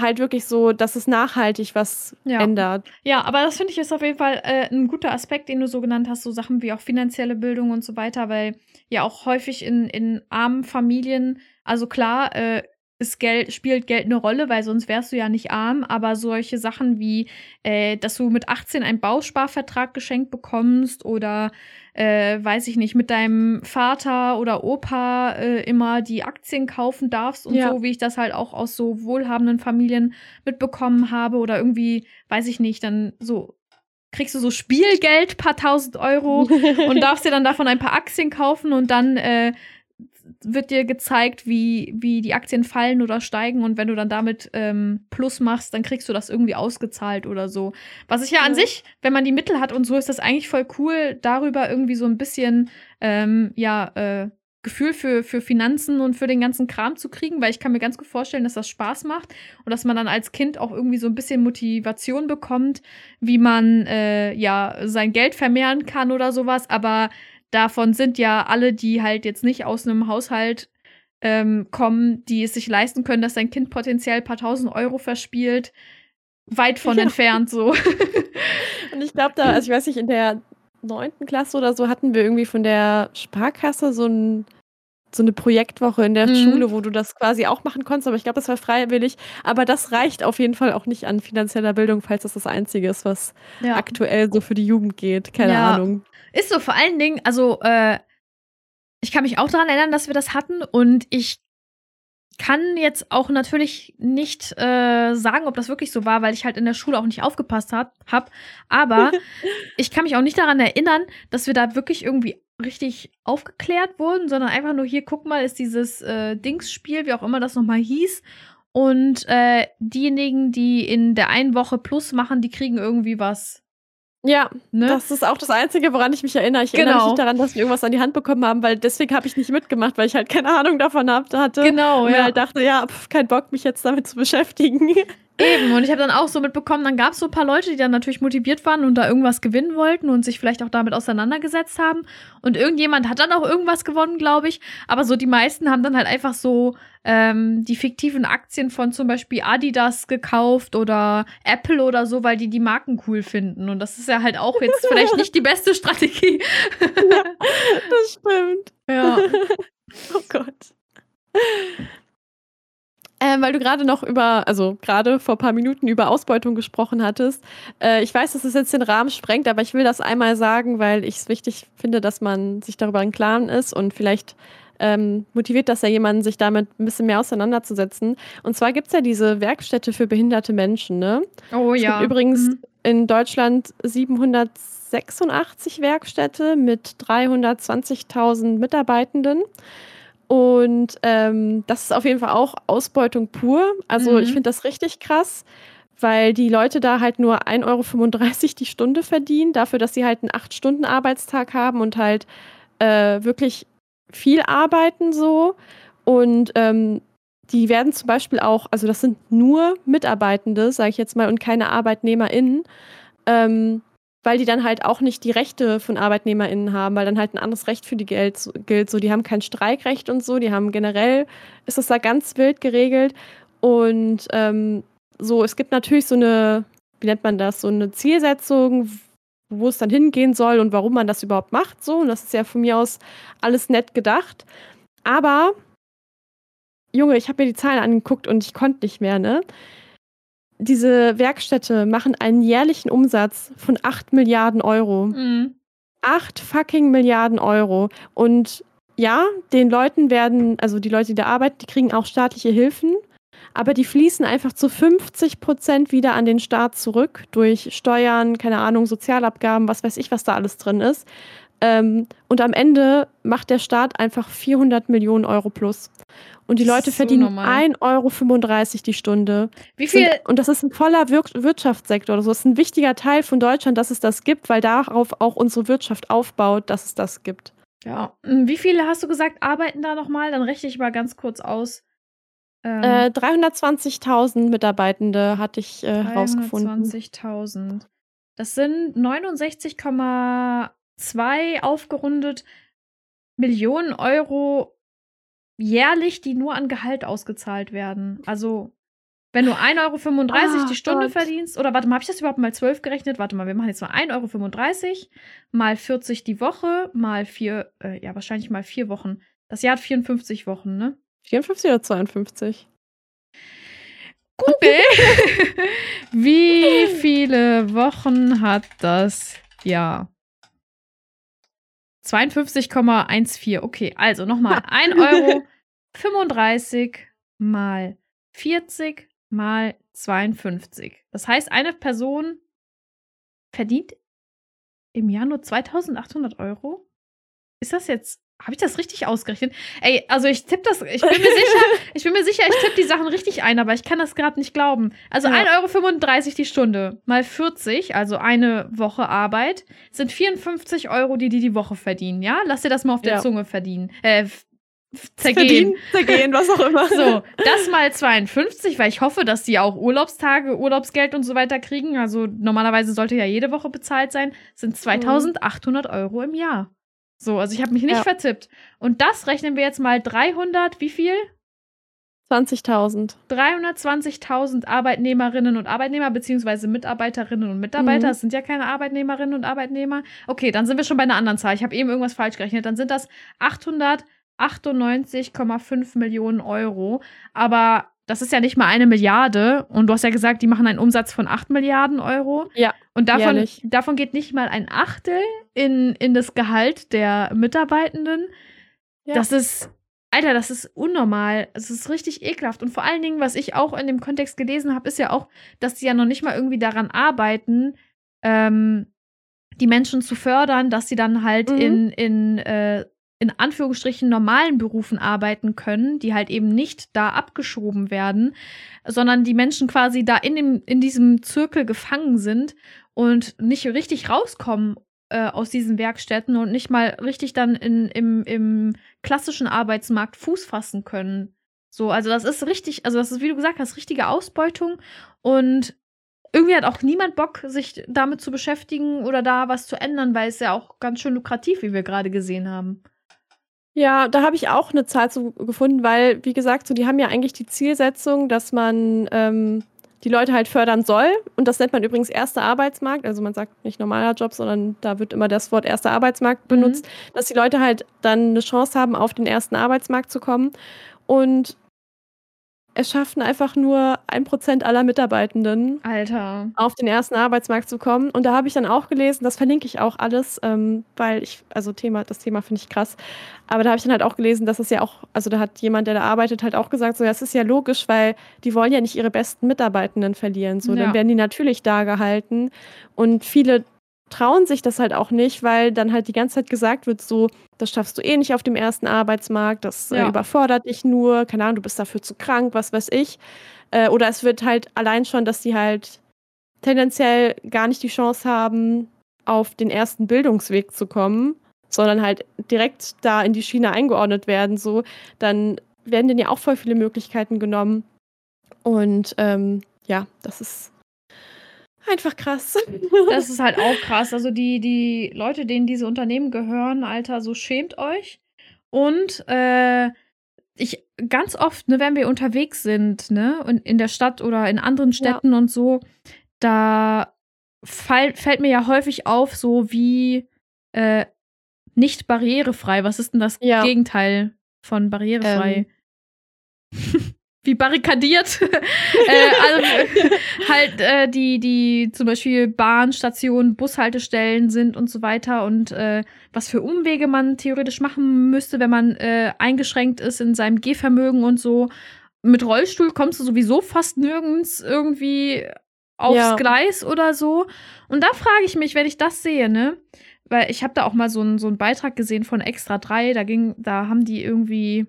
halt wirklich so, dass es nachhaltig was ja. ändert. Ja, aber das finde ich ist auf jeden Fall äh, ein guter Aspekt, den du so genannt hast, so Sachen wie auch finanzielle Bildung und so weiter, weil ja auch häufig in, in armen Familien, also klar, äh, ist Geld, spielt Geld eine Rolle, weil sonst wärst du ja nicht arm. Aber solche Sachen wie, äh, dass du mit 18 einen Bausparvertrag geschenkt bekommst oder, äh, weiß ich nicht, mit deinem Vater oder Opa äh, immer die Aktien kaufen darfst und ja. so, wie ich das halt auch aus so wohlhabenden Familien mitbekommen habe oder irgendwie, weiß ich nicht, dann so kriegst du so Spielgeld, paar tausend Euro und darfst dir dann davon ein paar Aktien kaufen und dann äh, wird dir gezeigt, wie, wie die Aktien fallen oder steigen und wenn du dann damit ähm, Plus machst, dann kriegst du das irgendwie ausgezahlt oder so. Was ich ja an sich, wenn man die Mittel hat und so, ist das eigentlich voll cool, darüber irgendwie so ein bisschen, ähm, ja, äh, Gefühl für, für Finanzen und für den ganzen Kram zu kriegen, weil ich kann mir ganz gut vorstellen, dass das Spaß macht und dass man dann als Kind auch irgendwie so ein bisschen Motivation bekommt, wie man äh, ja sein Geld vermehren kann oder sowas. Aber davon sind ja alle, die halt jetzt nicht aus einem Haushalt ähm, kommen, die es sich leisten können, dass sein Kind potenziell ein paar tausend Euro verspielt, weit von ja. entfernt so. Und ich glaube da, also ich weiß nicht, in der neunten Klasse oder so hatten wir irgendwie von der Sparkasse so ein so eine Projektwoche in der mhm. Schule, wo du das quasi auch machen konntest, aber ich glaube, das war freiwillig. Aber das reicht auf jeden Fall auch nicht an finanzieller Bildung, falls das das Einzige ist, was ja. aktuell so für die Jugend geht. Keine ja. Ahnung. Ist so, vor allen Dingen, also, äh, ich kann mich auch daran erinnern, dass wir das hatten und ich kann jetzt auch natürlich nicht äh, sagen, ob das wirklich so war, weil ich halt in der Schule auch nicht aufgepasst habe. Aber ich kann mich auch nicht daran erinnern, dass wir da wirklich irgendwie richtig aufgeklärt wurden, sondern einfach nur hier, guck mal, ist dieses äh, Dingsspiel, wie auch immer das nochmal hieß. Und äh, diejenigen, die in der einen Woche Plus machen, die kriegen irgendwie was. Ja, ne? das ist auch das Einzige, woran ich mich erinnere. Ich genau. erinnere mich genau. nicht daran, dass wir irgendwas an die Hand bekommen haben, weil deswegen habe ich nicht mitgemacht, weil ich halt keine Ahnung davon hatte. Genau, und ja. halt dachte, ja, pf, kein Bock, mich jetzt damit zu beschäftigen. Eben, und ich habe dann auch so mitbekommen, dann gab es so ein paar Leute, die dann natürlich motiviert waren und da irgendwas gewinnen wollten und sich vielleicht auch damit auseinandergesetzt haben. Und irgendjemand hat dann auch irgendwas gewonnen, glaube ich. Aber so die meisten haben dann halt einfach so ähm, die fiktiven Aktien von zum Beispiel Adidas gekauft oder Apple oder so, weil die die Marken cool finden. Und das ist ja halt auch jetzt vielleicht nicht die beste Strategie. ja, das stimmt. Ja. oh Gott. Ähm, weil du gerade noch über, also gerade vor ein paar Minuten über Ausbeutung gesprochen hattest. Äh, ich weiß, dass es jetzt den Rahmen sprengt, aber ich will das einmal sagen, weil ich es wichtig finde, dass man sich darüber im Klaren ist und vielleicht ähm, motiviert das ja jemanden, sich damit ein bisschen mehr auseinanderzusetzen. Und zwar gibt es ja diese Werkstätte für behinderte Menschen, ne? Oh es ja. Gibt übrigens mhm. in Deutschland 786 Werkstätte mit 320.000 Mitarbeitenden. Und ähm, das ist auf jeden Fall auch Ausbeutung pur. Also mhm. ich finde das richtig krass, weil die Leute da halt nur 1,35 Euro die Stunde verdienen, dafür, dass sie halt einen 8-Stunden-Arbeitstag haben und halt äh, wirklich viel arbeiten so. Und ähm, die werden zum Beispiel auch, also das sind nur Mitarbeitende, sage ich jetzt mal, und keine ArbeitnehmerInnen, ähm, weil die dann halt auch nicht die Rechte von ArbeitnehmerInnen haben, weil dann halt ein anderes Recht für die gilt. So, die haben kein Streikrecht und so, die haben generell, ist das da ganz wild geregelt. Und ähm, so, es gibt natürlich so eine, wie nennt man das, so eine Zielsetzung, wo es dann hingehen soll und warum man das überhaupt macht. So, und das ist ja von mir aus alles nett gedacht. Aber, Junge, ich habe mir die Zahlen angeguckt und ich konnte nicht mehr, ne? Diese Werkstätte machen einen jährlichen Umsatz von 8 Milliarden Euro. Mhm. 8 fucking Milliarden Euro. Und ja, den Leuten werden, also die Leute, die da arbeiten, die kriegen auch staatliche Hilfen, aber die fließen einfach zu 50 Prozent wieder an den Staat zurück durch Steuern, keine Ahnung, Sozialabgaben, was weiß ich, was da alles drin ist. Ähm, und am Ende macht der Staat einfach 400 Millionen Euro plus. Und die Leute so verdienen 1,35 Euro die Stunde. Wie viel? Und das ist ein voller Wir Wirtschaftssektor. Das ist ein wichtiger Teil von Deutschland, dass es das gibt, weil darauf auch unsere Wirtschaft aufbaut, dass es das gibt. Ja. Hm, wie viele hast du gesagt, arbeiten da nochmal? Dann rechne ich mal ganz kurz aus. Ähm, äh, 320.000 Mitarbeitende hatte ich äh, herausgefunden. 320.000. Das sind 69,2 aufgerundet Millionen Euro jährlich, die nur an Gehalt ausgezahlt werden. Also, wenn du 1,35 Euro oh, die Stunde Gott. verdienst, oder warte mal, habe ich das überhaupt mal 12 gerechnet? Warte mal, wir machen jetzt mal 1,35 Euro mal 40 die Woche, mal 4, äh, ja, wahrscheinlich mal 4 Wochen. Das Jahr hat 54 Wochen, ne? 54 oder 52? Google! Wie viele Wochen hat das Jahr? 52,14. Okay, also nochmal 1 Euro 35 mal 40 mal 52. Das heißt, eine Person verdient im Jahr nur 2800 Euro? Ist das jetzt habe ich das richtig ausgerechnet? Ey, also ich tippe das, ich bin mir sicher, ich bin mir sicher, ich tippe die Sachen richtig ein, aber ich kann das gerade nicht glauben. Also ja. 1,35 Euro die Stunde mal 40, also eine Woche Arbeit, sind 54 Euro, die die die Woche verdienen, ja? Lass dir das mal auf der ja. Zunge verdienen. Äh, zergehen. zergehen, was auch immer. So, das mal 52, weil ich hoffe, dass die auch Urlaubstage, Urlaubsgeld und so weiter kriegen. Also normalerweise sollte ja jede Woche bezahlt sein, sind 2800 Euro im Jahr. So, also ich habe mich nicht ja. vertippt. Und das rechnen wir jetzt mal 300, wie viel? 20.000. 320.000 Arbeitnehmerinnen und Arbeitnehmer, beziehungsweise Mitarbeiterinnen und Mitarbeiter. Mhm. Das sind ja keine Arbeitnehmerinnen und Arbeitnehmer. Okay, dann sind wir schon bei einer anderen Zahl. Ich habe eben irgendwas falsch gerechnet. Dann sind das 898,5 Millionen Euro. Aber das ist ja nicht mal eine Milliarde. Und du hast ja gesagt, die machen einen Umsatz von 8 Milliarden Euro. Ja. Und davon, davon geht nicht mal ein Achtel in, in das Gehalt der Mitarbeitenden. Ja. Das ist, Alter, das ist unnormal. Es ist richtig ekelhaft. Und vor allen Dingen, was ich auch in dem Kontext gelesen habe, ist ja auch, dass die ja noch nicht mal irgendwie daran arbeiten, ähm, die Menschen zu fördern, dass sie dann halt mhm. in, in äh, in Anführungsstrichen normalen Berufen arbeiten können, die halt eben nicht da abgeschoben werden, sondern die Menschen quasi da in, dem, in diesem Zirkel gefangen sind und nicht richtig rauskommen äh, aus diesen Werkstätten und nicht mal richtig dann in, im, im klassischen Arbeitsmarkt Fuß fassen können. So, also das ist richtig, also das ist, wie du gesagt hast, richtige Ausbeutung und irgendwie hat auch niemand Bock, sich damit zu beschäftigen oder da was zu ändern, weil es ja auch ganz schön lukrativ, wie wir gerade gesehen haben. Ja, da habe ich auch eine Zahl zu gefunden, weil, wie gesagt, so die haben ja eigentlich die Zielsetzung, dass man ähm, die Leute halt fördern soll. Und das nennt man übrigens erster Arbeitsmarkt. Also man sagt nicht normaler Job, sondern da wird immer das Wort erster Arbeitsmarkt mhm. benutzt, mhm. dass die Leute halt dann eine Chance haben, auf den ersten Arbeitsmarkt zu kommen. Und es schaffen einfach nur ein Prozent aller Mitarbeitenden, Alter. auf den ersten Arbeitsmarkt zu kommen. Und da habe ich dann auch gelesen, das verlinke ich auch alles, ähm, weil ich, also Thema, das Thema finde ich krass. Aber da habe ich dann halt auch gelesen, dass es ja auch, also da hat jemand, der da arbeitet, halt auch gesagt, so, ja, es ist ja logisch, weil die wollen ja nicht ihre besten Mitarbeitenden verlieren. So, ja. dann werden die natürlich da gehalten. Und viele trauen sich das halt auch nicht, weil dann halt die ganze Zeit gesagt wird, so, das schaffst du eh nicht auf dem ersten Arbeitsmarkt, das äh, ja. äh, überfordert dich nur, keine Ahnung, du bist dafür zu krank, was weiß ich. Äh, oder es wird halt allein schon, dass die halt tendenziell gar nicht die Chance haben, auf den ersten Bildungsweg zu kommen, sondern halt direkt da in die Schiene eingeordnet werden, so, dann werden denen ja auch voll viele Möglichkeiten genommen. Und ähm, ja, das ist einfach krass. Das ist halt auch krass. Also die, die Leute, denen diese Unternehmen gehören, Alter, so schämt euch. Und äh, ich ganz oft, ne, wenn wir unterwegs sind, ne, und in der Stadt oder in anderen Städten ja. und so, da fall, fällt mir ja häufig auf, so wie äh, nicht barrierefrei. Was ist denn das ja. Gegenteil von barrierefrei? Ähm. wie barrikadiert. äh, also, halt äh, die, die zum Beispiel Bahnstationen, Bushaltestellen sind und so weiter und äh, was für Umwege man theoretisch machen müsste, wenn man äh, eingeschränkt ist in seinem Gehvermögen und so. Mit Rollstuhl kommst du sowieso fast nirgends irgendwie aufs ja. Gleis oder so. Und da frage ich mich, wenn ich das sehe, ne? Weil ich habe da auch mal so einen so einen Beitrag gesehen von Extra 3, da ging, da haben die irgendwie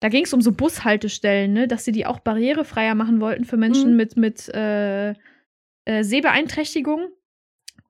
da ging es um so Bushaltestellen, ne, dass sie die auch barrierefreier machen wollten für Menschen mhm. mit, mit äh, äh, Sehbeeinträchtigung.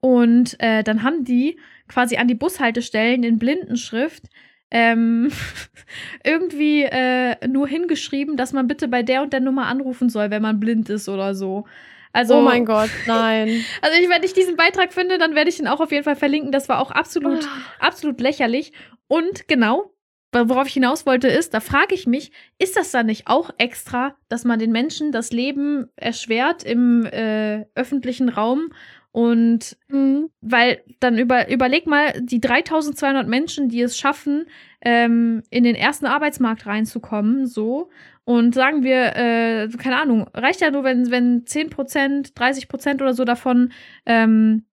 Und äh, dann haben die quasi an die Bushaltestellen in Blindenschrift ähm, irgendwie äh, nur hingeschrieben, dass man bitte bei der und der Nummer anrufen soll, wenn man blind ist oder so. Also, oh mein Gott, nein. Also ich, wenn ich diesen Beitrag finde, dann werde ich ihn auch auf jeden Fall verlinken. Das war auch absolut, oh. absolut lächerlich. Und genau, worauf ich hinaus wollte, ist, da frage ich mich, ist das dann nicht auch extra, dass man den Menschen das Leben erschwert im äh, öffentlichen Raum? Und mhm. weil dann über, überleg mal, die 3200 Menschen, die es schaffen, ähm, in den ersten Arbeitsmarkt reinzukommen, so. Und sagen wir, äh, keine Ahnung, reicht ja nur, wenn, wenn 10%, 30% oder so davon ähm,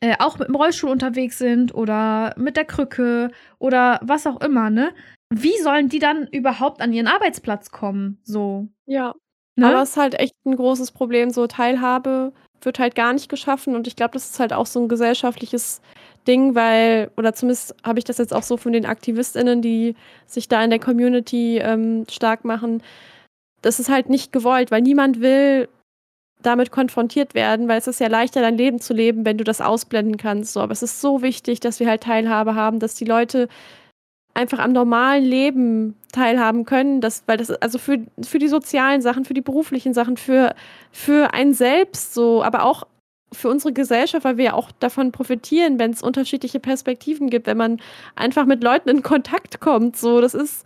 äh, auch mit dem Rollstuhl unterwegs sind oder mit der Krücke oder was auch immer, ne? Wie sollen die dann überhaupt an ihren Arbeitsplatz kommen? So. Ja. Ne? Aber es ist halt echt ein großes Problem. So Teilhabe wird halt gar nicht geschaffen und ich glaube, das ist halt auch so ein gesellschaftliches Ding, weil, oder zumindest habe ich das jetzt auch so von den AktivistInnen, die sich da in der Community ähm, stark machen. Das ist halt nicht gewollt, weil niemand will damit konfrontiert werden, weil es ist ja leichter, dein Leben zu leben, wenn du das ausblenden kannst. So. Aber es ist so wichtig, dass wir halt Teilhabe haben, dass die Leute einfach am normalen Leben teilhaben können, dass, weil das, also für, für die sozialen Sachen, für die beruflichen Sachen, für, für einen selbst so, aber auch für unsere Gesellschaft, weil wir ja auch davon profitieren, wenn es unterschiedliche Perspektiven gibt, wenn man einfach mit Leuten in Kontakt kommt. So, das ist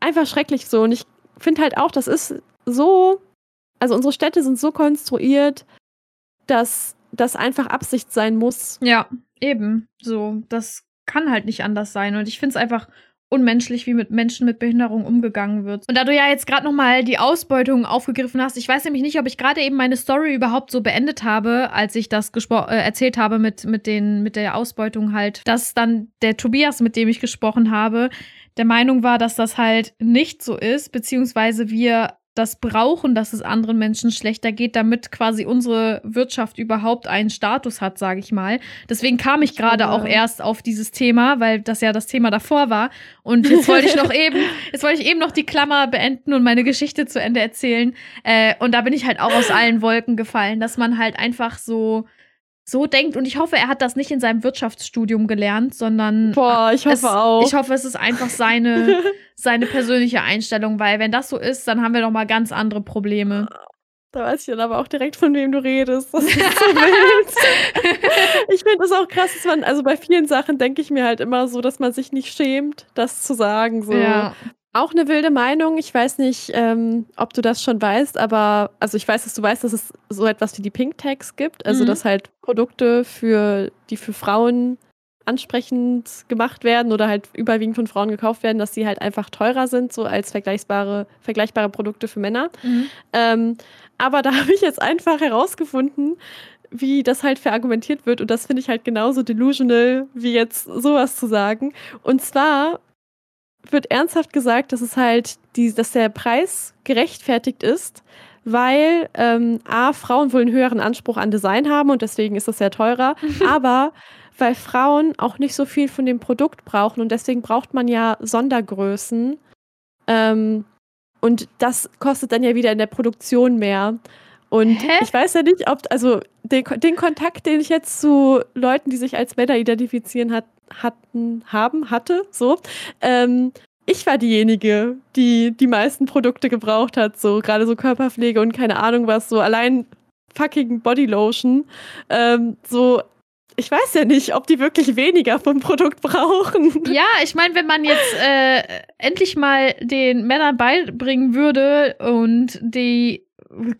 einfach schrecklich so. Und ich finde halt auch, das ist so also unsere Städte sind so konstruiert, dass das einfach Absicht sein muss. Ja, eben. So, das kann halt nicht anders sein. Und ich finde es einfach unmenschlich, wie mit Menschen mit Behinderung umgegangen wird. Und da du ja jetzt gerade noch mal die Ausbeutung aufgegriffen hast, ich weiß nämlich nicht, ob ich gerade eben meine Story überhaupt so beendet habe, als ich das äh, erzählt habe mit, mit, den, mit der Ausbeutung halt, dass dann der Tobias, mit dem ich gesprochen habe, der Meinung war, dass das halt nicht so ist, beziehungsweise wir das brauchen, dass es anderen Menschen schlechter geht, damit quasi unsere Wirtschaft überhaupt einen Status hat, sage ich mal. Deswegen kam ich gerade ja. auch erst auf dieses Thema, weil das ja das Thema davor war. Und jetzt wollte ich noch eben, jetzt wollte ich eben noch die Klammer beenden und meine Geschichte zu Ende erzählen. Äh, und da bin ich halt auch aus allen Wolken gefallen, dass man halt einfach so so denkt. Und ich hoffe, er hat das nicht in seinem Wirtschaftsstudium gelernt, sondern. Boah, ich hoffe es, auch. Ich hoffe, es ist einfach seine, seine persönliche Einstellung, weil wenn das so ist, dann haben wir noch mal ganz andere Probleme. Da weiß ich dann aber auch direkt, von wem du redest. Das ist so wild. ich finde das auch krass, dass man, also bei vielen Sachen denke ich mir halt immer so, dass man sich nicht schämt, das zu sagen. So. Ja. Auch eine wilde Meinung. Ich weiß nicht, ähm, ob du das schon weißt, aber also ich weiß, dass du weißt, dass es so etwas wie die Pink Tags gibt. Also, mhm. dass halt Produkte für, die für Frauen ansprechend gemacht werden oder halt überwiegend von Frauen gekauft werden, dass sie halt einfach teurer sind, so als vergleichbare, vergleichbare Produkte für Männer. Mhm. Ähm, aber da habe ich jetzt einfach herausgefunden, wie das halt verargumentiert wird. Und das finde ich halt genauso delusional, wie jetzt sowas zu sagen. Und zwar wird ernsthaft gesagt, dass es halt die, dass der Preis gerechtfertigt ist, weil ähm, A, Frauen wohl einen höheren Anspruch an Design haben und deswegen ist das sehr teurer, aber weil Frauen auch nicht so viel von dem Produkt brauchen und deswegen braucht man ja Sondergrößen. Ähm, und das kostet dann ja wieder in der Produktion mehr. Und Hä? ich weiß ja nicht, ob, also den, den Kontakt, den ich jetzt zu Leuten, die sich als Männer identifizieren, hat, hatten, haben, hatte, so. Ähm, ich war diejenige, die die meisten Produkte gebraucht hat, so gerade so Körperpflege und keine Ahnung was, so allein fucking Bodylotion. Ähm, so, ich weiß ja nicht, ob die wirklich weniger vom Produkt brauchen. Ja, ich meine, wenn man jetzt äh, endlich mal den Männern beibringen würde und die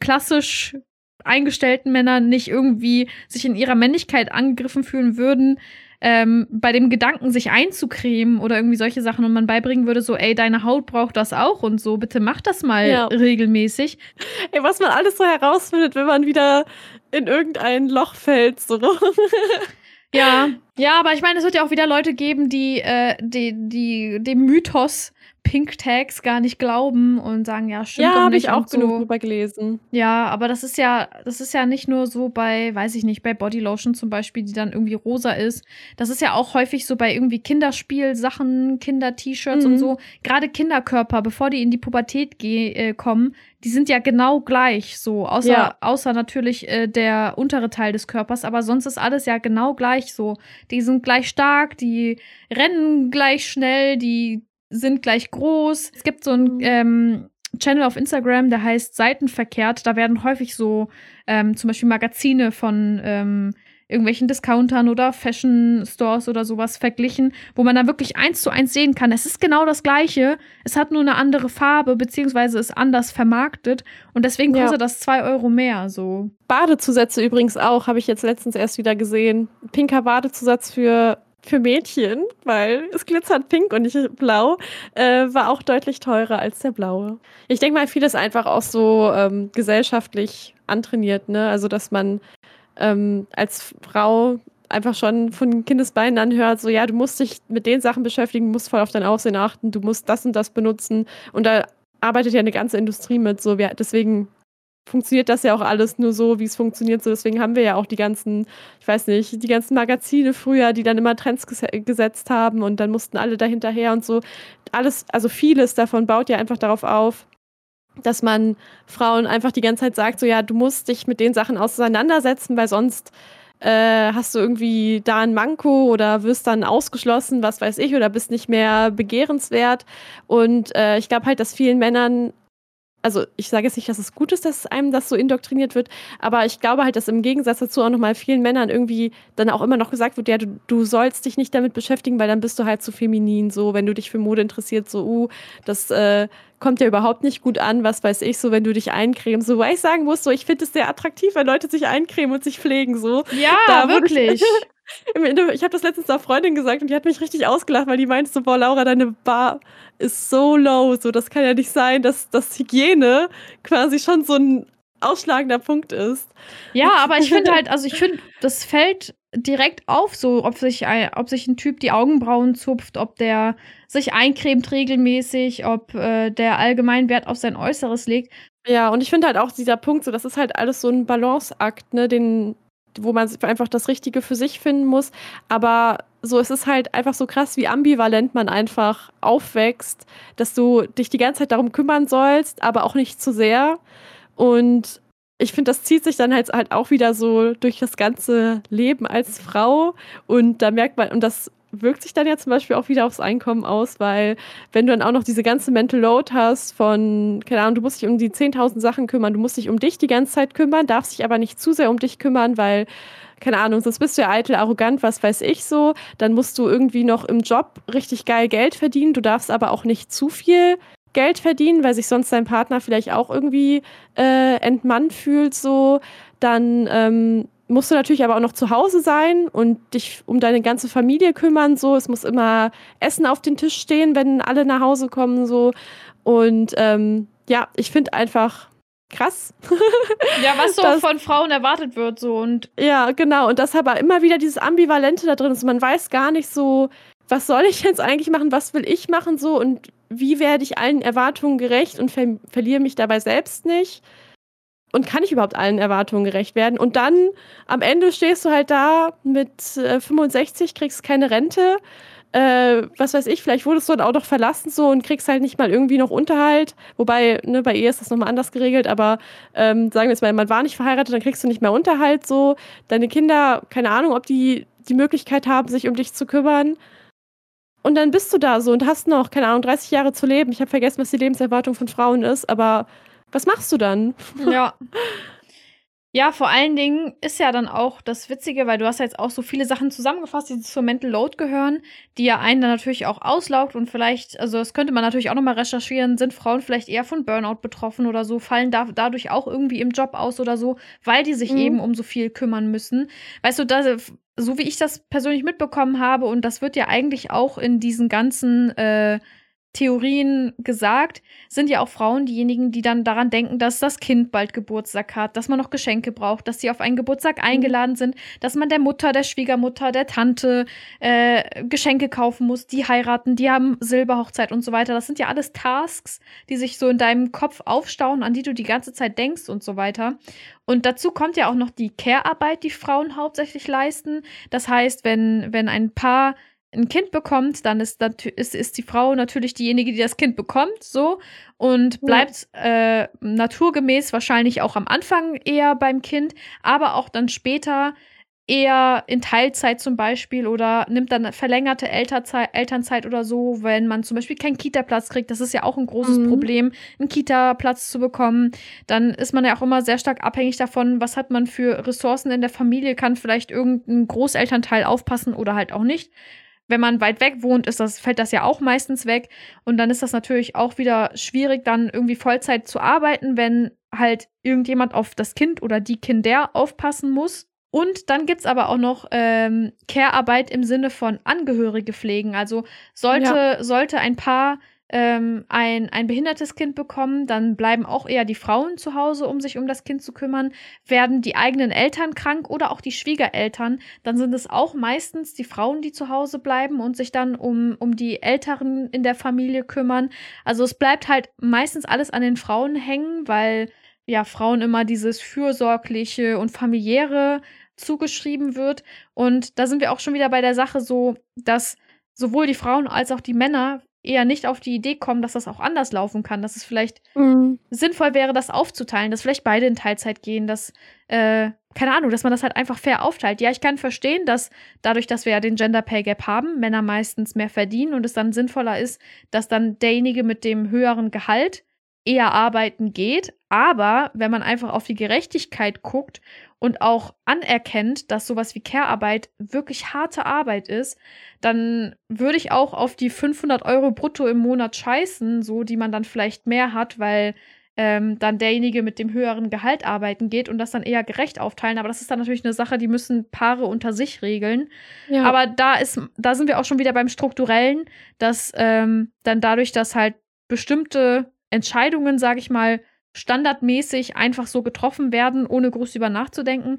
klassisch eingestellten Männer nicht irgendwie sich in ihrer Männlichkeit angegriffen fühlen würden, ähm, bei dem Gedanken, sich einzucremen oder irgendwie solche Sachen und man beibringen würde, so, ey, deine Haut braucht das auch und so, bitte mach das mal ja. regelmäßig. Ey, was man alles so herausfindet, wenn man wieder in irgendein Loch fällt, so. ja, ja, aber ich meine, es wird ja auch wieder Leute geben, die, äh, die, die dem Mythos Pink Tags gar nicht glauben und sagen, ja, stimmt ja, habe ich auch so. genug drüber gelesen. Ja, aber das ist ja, das ist ja nicht nur so bei, weiß ich nicht, bei Bodylotion zum Beispiel, die dann irgendwie rosa ist. Das ist ja auch häufig so bei irgendwie Kinderspielsachen, Kinder-T-Shirts mhm. und so. Gerade Kinderkörper, bevor die in die Pubertät äh, kommen, die sind ja genau gleich, so außer ja. außer natürlich äh, der untere Teil des Körpers, aber sonst ist alles ja genau gleich so. Die sind gleich stark, die rennen gleich schnell, die sind gleich groß. Es gibt so ein mhm. ähm, Channel auf Instagram, der heißt Seitenverkehrt. Da werden häufig so ähm, zum Beispiel Magazine von ähm, irgendwelchen Discountern oder Fashion Stores oder sowas verglichen, wo man dann wirklich eins zu eins sehen kann. Es ist genau das Gleiche. Es hat nur eine andere Farbe, beziehungsweise ist anders vermarktet. Und deswegen kostet ja. das zwei Euro mehr. So. Badezusätze übrigens auch, habe ich jetzt letztens erst wieder gesehen. Pinker Badezusatz für für Mädchen, weil es glitzert pink und nicht blau, äh, war auch deutlich teurer als der blaue. Ich denke mal, vieles einfach auch so ähm, gesellschaftlich antrainiert, ne? Also, dass man ähm, als Frau einfach schon von Kindesbeinen anhört, so ja, du musst dich mit den Sachen beschäftigen, musst voll auf dein Aussehen achten, du musst das und das benutzen. Und da arbeitet ja eine ganze Industrie mit. So, wir, deswegen funktioniert das ja auch alles nur so, wie es funktioniert. So, deswegen haben wir ja auch die ganzen, ich weiß nicht, die ganzen Magazine früher, die dann immer Trends ges gesetzt haben und dann mussten alle dahinterher und so. Alles, also vieles davon baut ja einfach darauf auf, dass man Frauen einfach die ganze Zeit sagt, so ja, du musst dich mit den Sachen auseinandersetzen, weil sonst äh, hast du irgendwie da ein Manko oder wirst dann ausgeschlossen, was weiß ich, oder bist nicht mehr begehrenswert. Und äh, ich glaube halt, dass vielen Männern also ich sage jetzt nicht, dass es gut ist, dass einem das so indoktriniert wird, aber ich glaube halt, dass im Gegensatz dazu auch nochmal vielen Männern irgendwie dann auch immer noch gesagt wird, ja, du, du sollst dich nicht damit beschäftigen, weil dann bist du halt zu feminin, so, wenn du dich für Mode interessiert, so, uh, das äh, kommt ja überhaupt nicht gut an, was weiß ich, so, wenn du dich eincremst, so, weil ich sagen muss, so, ich finde es sehr attraktiv, wenn Leute sich eincremen und sich pflegen, so. Ja, da wirklich. Ich habe das letztens einer Freundin gesagt und die hat mich richtig ausgelacht, weil die meinte so, boah, Laura, deine Bar ist so low. So, das kann ja nicht sein, dass das Hygiene quasi schon so ein ausschlagender Punkt ist. Ja, aber ich finde halt, also ich finde, das fällt direkt auf, so ob sich, ein, ob sich ein Typ die Augenbrauen zupft, ob der sich eincremt regelmäßig, ob äh, der allgemein Wert auf sein Äußeres legt. Ja, und ich finde halt auch dieser Punkt, so das ist halt alles so ein Balanceakt, ne, den wo man einfach das Richtige für sich finden muss. Aber so, es ist halt einfach so krass, wie ambivalent man einfach aufwächst, dass du dich die ganze Zeit darum kümmern sollst, aber auch nicht zu sehr. Und ich finde, das zieht sich dann halt, halt auch wieder so durch das ganze Leben als Frau. Und da merkt man, und das wirkt sich dann ja zum Beispiel auch wieder aufs Einkommen aus, weil wenn du dann auch noch diese ganze Mental Load hast von, keine Ahnung, du musst dich um die 10.000 Sachen kümmern, du musst dich um dich die ganze Zeit kümmern, darfst dich aber nicht zu sehr um dich kümmern, weil, keine Ahnung, sonst bist du ja eitel, arrogant, was weiß ich so, dann musst du irgendwie noch im Job richtig geil Geld verdienen, du darfst aber auch nicht zu viel Geld verdienen, weil sich sonst dein Partner vielleicht auch irgendwie äh, entmannt fühlt, so, dann ähm, musst du natürlich aber auch noch zu Hause sein und dich um deine ganze Familie kümmern. So, es muss immer Essen auf den Tisch stehen, wenn alle nach Hause kommen. So und ähm, ja, ich finde einfach krass. ja, was so das, von Frauen erwartet wird so und ja, genau. Und das aber immer wieder dieses Ambivalente da drin ist. Man weiß gar nicht so, was soll ich jetzt eigentlich machen, was will ich machen so und wie werde ich allen Erwartungen gerecht und ver verliere mich dabei selbst nicht und kann ich überhaupt allen Erwartungen gerecht werden? Und dann am Ende stehst du halt da mit äh, 65, kriegst keine Rente. Äh, was weiß ich, vielleicht wurdest du dann auch noch verlassen so und kriegst halt nicht mal irgendwie noch Unterhalt. Wobei, ne, bei ihr ist das nochmal anders geregelt, aber ähm, sagen wir jetzt mal, man war nicht verheiratet, dann kriegst du nicht mehr Unterhalt so. Deine Kinder, keine Ahnung, ob die die Möglichkeit haben, sich um dich zu kümmern. Und dann bist du da so und hast noch, keine Ahnung, 30 Jahre zu leben. Ich habe vergessen, was die Lebenserwartung von Frauen ist, aber was machst du dann? Ja. Ja, vor allen Dingen ist ja dann auch das Witzige, weil du hast ja jetzt auch so viele Sachen zusammengefasst, die zur Mental Load gehören, die ja einen dann natürlich auch auslaugt und vielleicht, also das könnte man natürlich auch nochmal recherchieren, sind Frauen vielleicht eher von Burnout betroffen oder so, fallen da, dadurch auch irgendwie im Job aus oder so, weil die sich mhm. eben um so viel kümmern müssen. Weißt du, da, so wie ich das persönlich mitbekommen habe, und das wird ja eigentlich auch in diesen ganzen äh, Theorien gesagt, sind ja auch Frauen diejenigen, die dann daran denken, dass das Kind bald Geburtstag hat, dass man noch Geschenke braucht, dass sie auf einen Geburtstag mhm. eingeladen sind, dass man der Mutter, der Schwiegermutter, der Tante äh, Geschenke kaufen muss, die heiraten, die haben Silberhochzeit und so weiter. Das sind ja alles Tasks, die sich so in deinem Kopf aufstauen, an die du die ganze Zeit denkst und so weiter. Und dazu kommt ja auch noch die Care-Arbeit, die Frauen hauptsächlich leisten. Das heißt, wenn, wenn ein Paar ein Kind bekommt, dann ist, ist, ist die Frau natürlich diejenige, die das Kind bekommt, so und bleibt ja. äh, naturgemäß wahrscheinlich auch am Anfang eher beim Kind, aber auch dann später eher in Teilzeit zum Beispiel oder nimmt dann verlängerte Elternzeit, Elternzeit oder so, wenn man zum Beispiel keinen Kita-Platz kriegt. Das ist ja auch ein großes mhm. Problem, einen Kita-Platz zu bekommen. Dann ist man ja auch immer sehr stark abhängig davon, was hat man für Ressourcen in der Familie, kann vielleicht irgendein Großelternteil aufpassen oder halt auch nicht wenn man weit weg wohnt, ist das, fällt das ja auch meistens weg. Und dann ist das natürlich auch wieder schwierig, dann irgendwie Vollzeit zu arbeiten, wenn halt irgendjemand auf das Kind oder die Kinder aufpassen muss. Und dann gibt es aber auch noch ähm, Care-Arbeit im Sinne von Angehörige pflegen. Also sollte, ja. sollte ein Paar ähm, ein, ein behindertes Kind bekommen, dann bleiben auch eher die Frauen zu Hause, um sich um das Kind zu kümmern. Werden die eigenen Eltern krank oder auch die Schwiegereltern, dann sind es auch meistens die Frauen, die zu Hause bleiben und sich dann um, um die Älteren in der Familie kümmern. Also es bleibt halt meistens alles an den Frauen hängen, weil ja Frauen immer dieses fürsorgliche und familiäre zugeschrieben wird. Und da sind wir auch schon wieder bei der Sache so, dass sowohl die Frauen als auch die Männer eher nicht auf die Idee kommen, dass das auch anders laufen kann, dass es vielleicht mhm. sinnvoll wäre, das aufzuteilen, dass vielleicht beide in Teilzeit gehen, dass, äh, keine Ahnung, dass man das halt einfach fair aufteilt. Ja, ich kann verstehen, dass dadurch, dass wir ja den Gender Pay Gap haben, Männer meistens mehr verdienen und es dann sinnvoller ist, dass dann derjenige mit dem höheren Gehalt eher arbeiten geht. Aber wenn man einfach auf die Gerechtigkeit guckt und auch anerkennt, dass sowas wie Care-Arbeit wirklich harte Arbeit ist, dann würde ich auch auf die 500 Euro brutto im Monat scheißen, so die man dann vielleicht mehr hat, weil ähm, dann derjenige mit dem höheren Gehalt arbeiten geht und das dann eher gerecht aufteilen. Aber das ist dann natürlich eine Sache, die müssen Paare unter sich regeln. Ja. Aber da ist, da sind wir auch schon wieder beim Strukturellen, dass ähm, dann dadurch, dass halt bestimmte Entscheidungen, sage ich mal, standardmäßig einfach so getroffen werden, ohne groß über nachzudenken,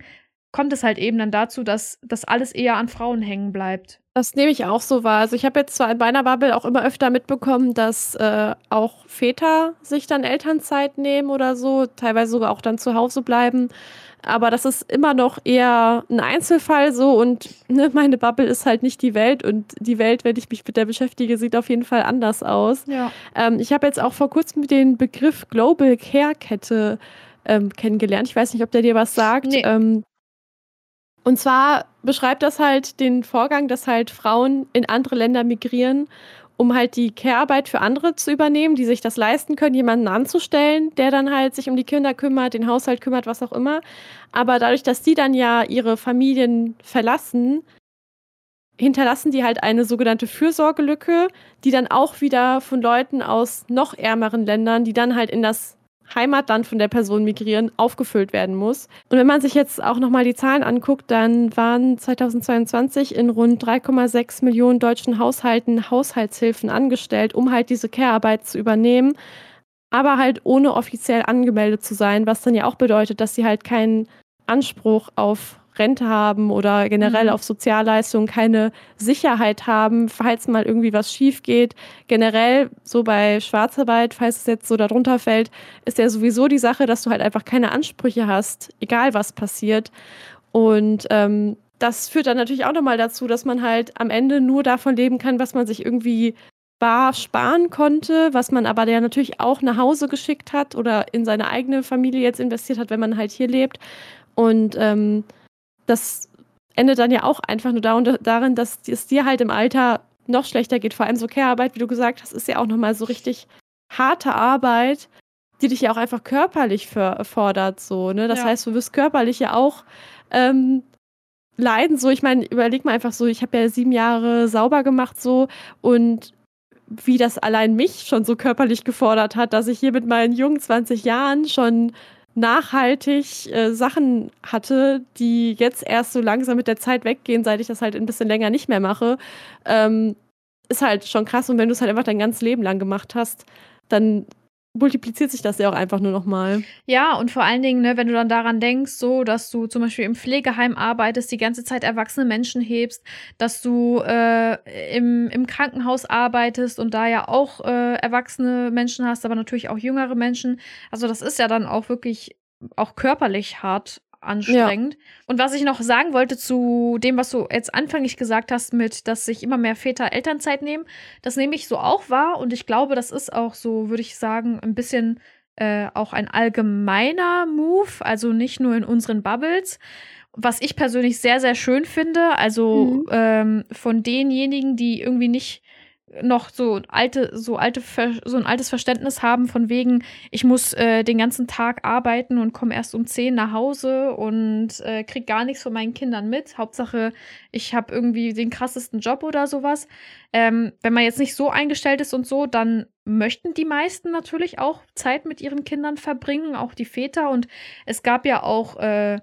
kommt es halt eben dann dazu, dass das alles eher an Frauen hängen bleibt. Das nehme ich auch so wahr. Also ich habe jetzt zwar in meiner Bubble auch immer öfter mitbekommen, dass äh, auch Väter sich dann Elternzeit nehmen oder so, teilweise sogar auch dann zu Hause bleiben. Aber das ist immer noch eher ein Einzelfall so und ne, meine Bubble ist halt nicht die Welt und die Welt, wenn ich mich mit der beschäftige, sieht auf jeden Fall anders aus. Ja. Ähm, ich habe jetzt auch vor kurzem den Begriff Global Care Kette ähm, kennengelernt. Ich weiß nicht, ob der dir was sagt. Nee. Ähm, und zwar beschreibt das halt den Vorgang, dass halt Frauen in andere Länder migrieren um halt die Care-Arbeit für andere zu übernehmen, die sich das leisten können, jemanden anzustellen, der dann halt sich um die Kinder kümmert, den Haushalt kümmert, was auch immer. Aber dadurch, dass die dann ja ihre Familien verlassen, hinterlassen die halt eine sogenannte Fürsorgelücke, die dann auch wieder von Leuten aus noch ärmeren Ländern, die dann halt in das Heimatland von der Person migrieren, aufgefüllt werden muss. Und wenn man sich jetzt auch nochmal die Zahlen anguckt, dann waren 2022 in rund 3,6 Millionen deutschen Haushalten Haushaltshilfen angestellt, um halt diese Care-Arbeit zu übernehmen, aber halt ohne offiziell angemeldet zu sein, was dann ja auch bedeutet, dass sie halt keinen Anspruch auf Rente haben oder generell mhm. auf Sozialleistungen keine Sicherheit haben, falls mal irgendwie was schief geht. Generell, so bei Schwarzarbeit, falls es jetzt so darunter fällt, ist ja sowieso die Sache, dass du halt einfach keine Ansprüche hast, egal was passiert. Und ähm, das führt dann natürlich auch nochmal dazu, dass man halt am Ende nur davon leben kann, was man sich irgendwie bar sparen konnte, was man aber ja natürlich auch nach Hause geschickt hat oder in seine eigene Familie jetzt investiert hat, wenn man halt hier lebt. Und ähm, das endet dann ja auch einfach nur darin, dass es dir halt im Alter noch schlechter geht. Vor allem so Care-Arbeit, wie du gesagt hast, ist ja auch nochmal so richtig harte Arbeit, die dich ja auch einfach körperlich fordert. So, ne? Das ja. heißt, du wirst körperlich ja auch ähm, leiden. So, ich meine, überleg mal einfach so, ich habe ja sieben Jahre sauber gemacht so und wie das allein mich schon so körperlich gefordert hat, dass ich hier mit meinen jungen 20 Jahren schon nachhaltig äh, Sachen hatte, die jetzt erst so langsam mit der Zeit weggehen, seit ich das halt ein bisschen länger nicht mehr mache, ähm, ist halt schon krass. Und wenn du es halt einfach dein ganzes Leben lang gemacht hast, dann multipliziert sich das ja auch einfach nur noch mal. Ja, und vor allen Dingen, ne, wenn du dann daran denkst, so, dass du zum Beispiel im Pflegeheim arbeitest, die ganze Zeit erwachsene Menschen hebst, dass du äh, im, im Krankenhaus arbeitest und da ja auch äh, erwachsene Menschen hast, aber natürlich auch jüngere Menschen. Also das ist ja dann auch wirklich auch körperlich hart anstrengend. Ja. Und was ich noch sagen wollte zu dem, was du jetzt anfänglich gesagt hast, mit, dass sich immer mehr Väter Elternzeit nehmen, das nehme ich so auch wahr. Und ich glaube, das ist auch so, würde ich sagen, ein bisschen äh, auch ein allgemeiner Move, also nicht nur in unseren Bubbles. Was ich persönlich sehr, sehr schön finde, also mhm. ähm, von denjenigen, die irgendwie nicht noch so alte, so alte, so ein altes Verständnis haben von wegen, ich muss äh, den ganzen Tag arbeiten und komme erst um 10 nach Hause und äh, krieg gar nichts von meinen Kindern mit. Hauptsache, ich habe irgendwie den krassesten Job oder sowas. Ähm, wenn man jetzt nicht so eingestellt ist und so, dann möchten die meisten natürlich auch Zeit mit ihren Kindern verbringen, auch die Väter. Und es gab ja auch äh,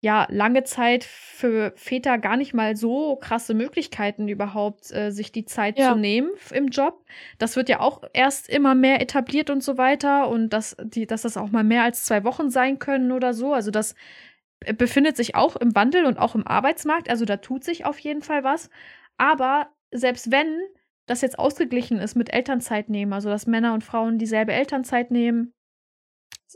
ja lange Zeit für Väter gar nicht mal so krasse Möglichkeiten überhaupt, äh, sich die Zeit ja. zu nehmen im Job. Das wird ja auch erst immer mehr etabliert und so weiter und dass, die, dass das auch mal mehr als zwei Wochen sein können oder so. Also das befindet sich auch im Wandel und auch im Arbeitsmarkt. Also da tut sich auf jeden Fall was. Aber selbst wenn das jetzt ausgeglichen ist mit Elternzeit nehmen, also dass Männer und Frauen dieselbe Elternzeit nehmen,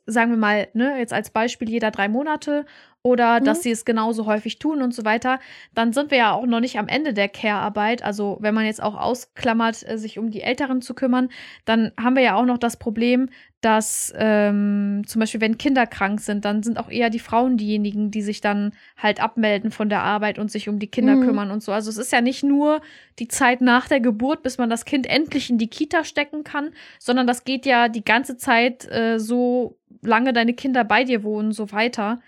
sagen wir mal, ne, jetzt als Beispiel jeder drei Monate oder mhm. dass sie es genauso häufig tun und so weiter, dann sind wir ja auch noch nicht am Ende der Care-Arbeit. Also wenn man jetzt auch ausklammert, äh, sich um die Älteren zu kümmern, dann haben wir ja auch noch das Problem, dass ähm, zum Beispiel, wenn Kinder krank sind, dann sind auch eher die Frauen diejenigen, die sich dann halt abmelden von der Arbeit und sich um die Kinder mhm. kümmern und so. Also es ist ja nicht nur die Zeit nach der Geburt, bis man das Kind endlich in die Kita stecken kann, sondern das geht ja die ganze Zeit äh, so lange deine Kinder bei dir wohnen, so weiter.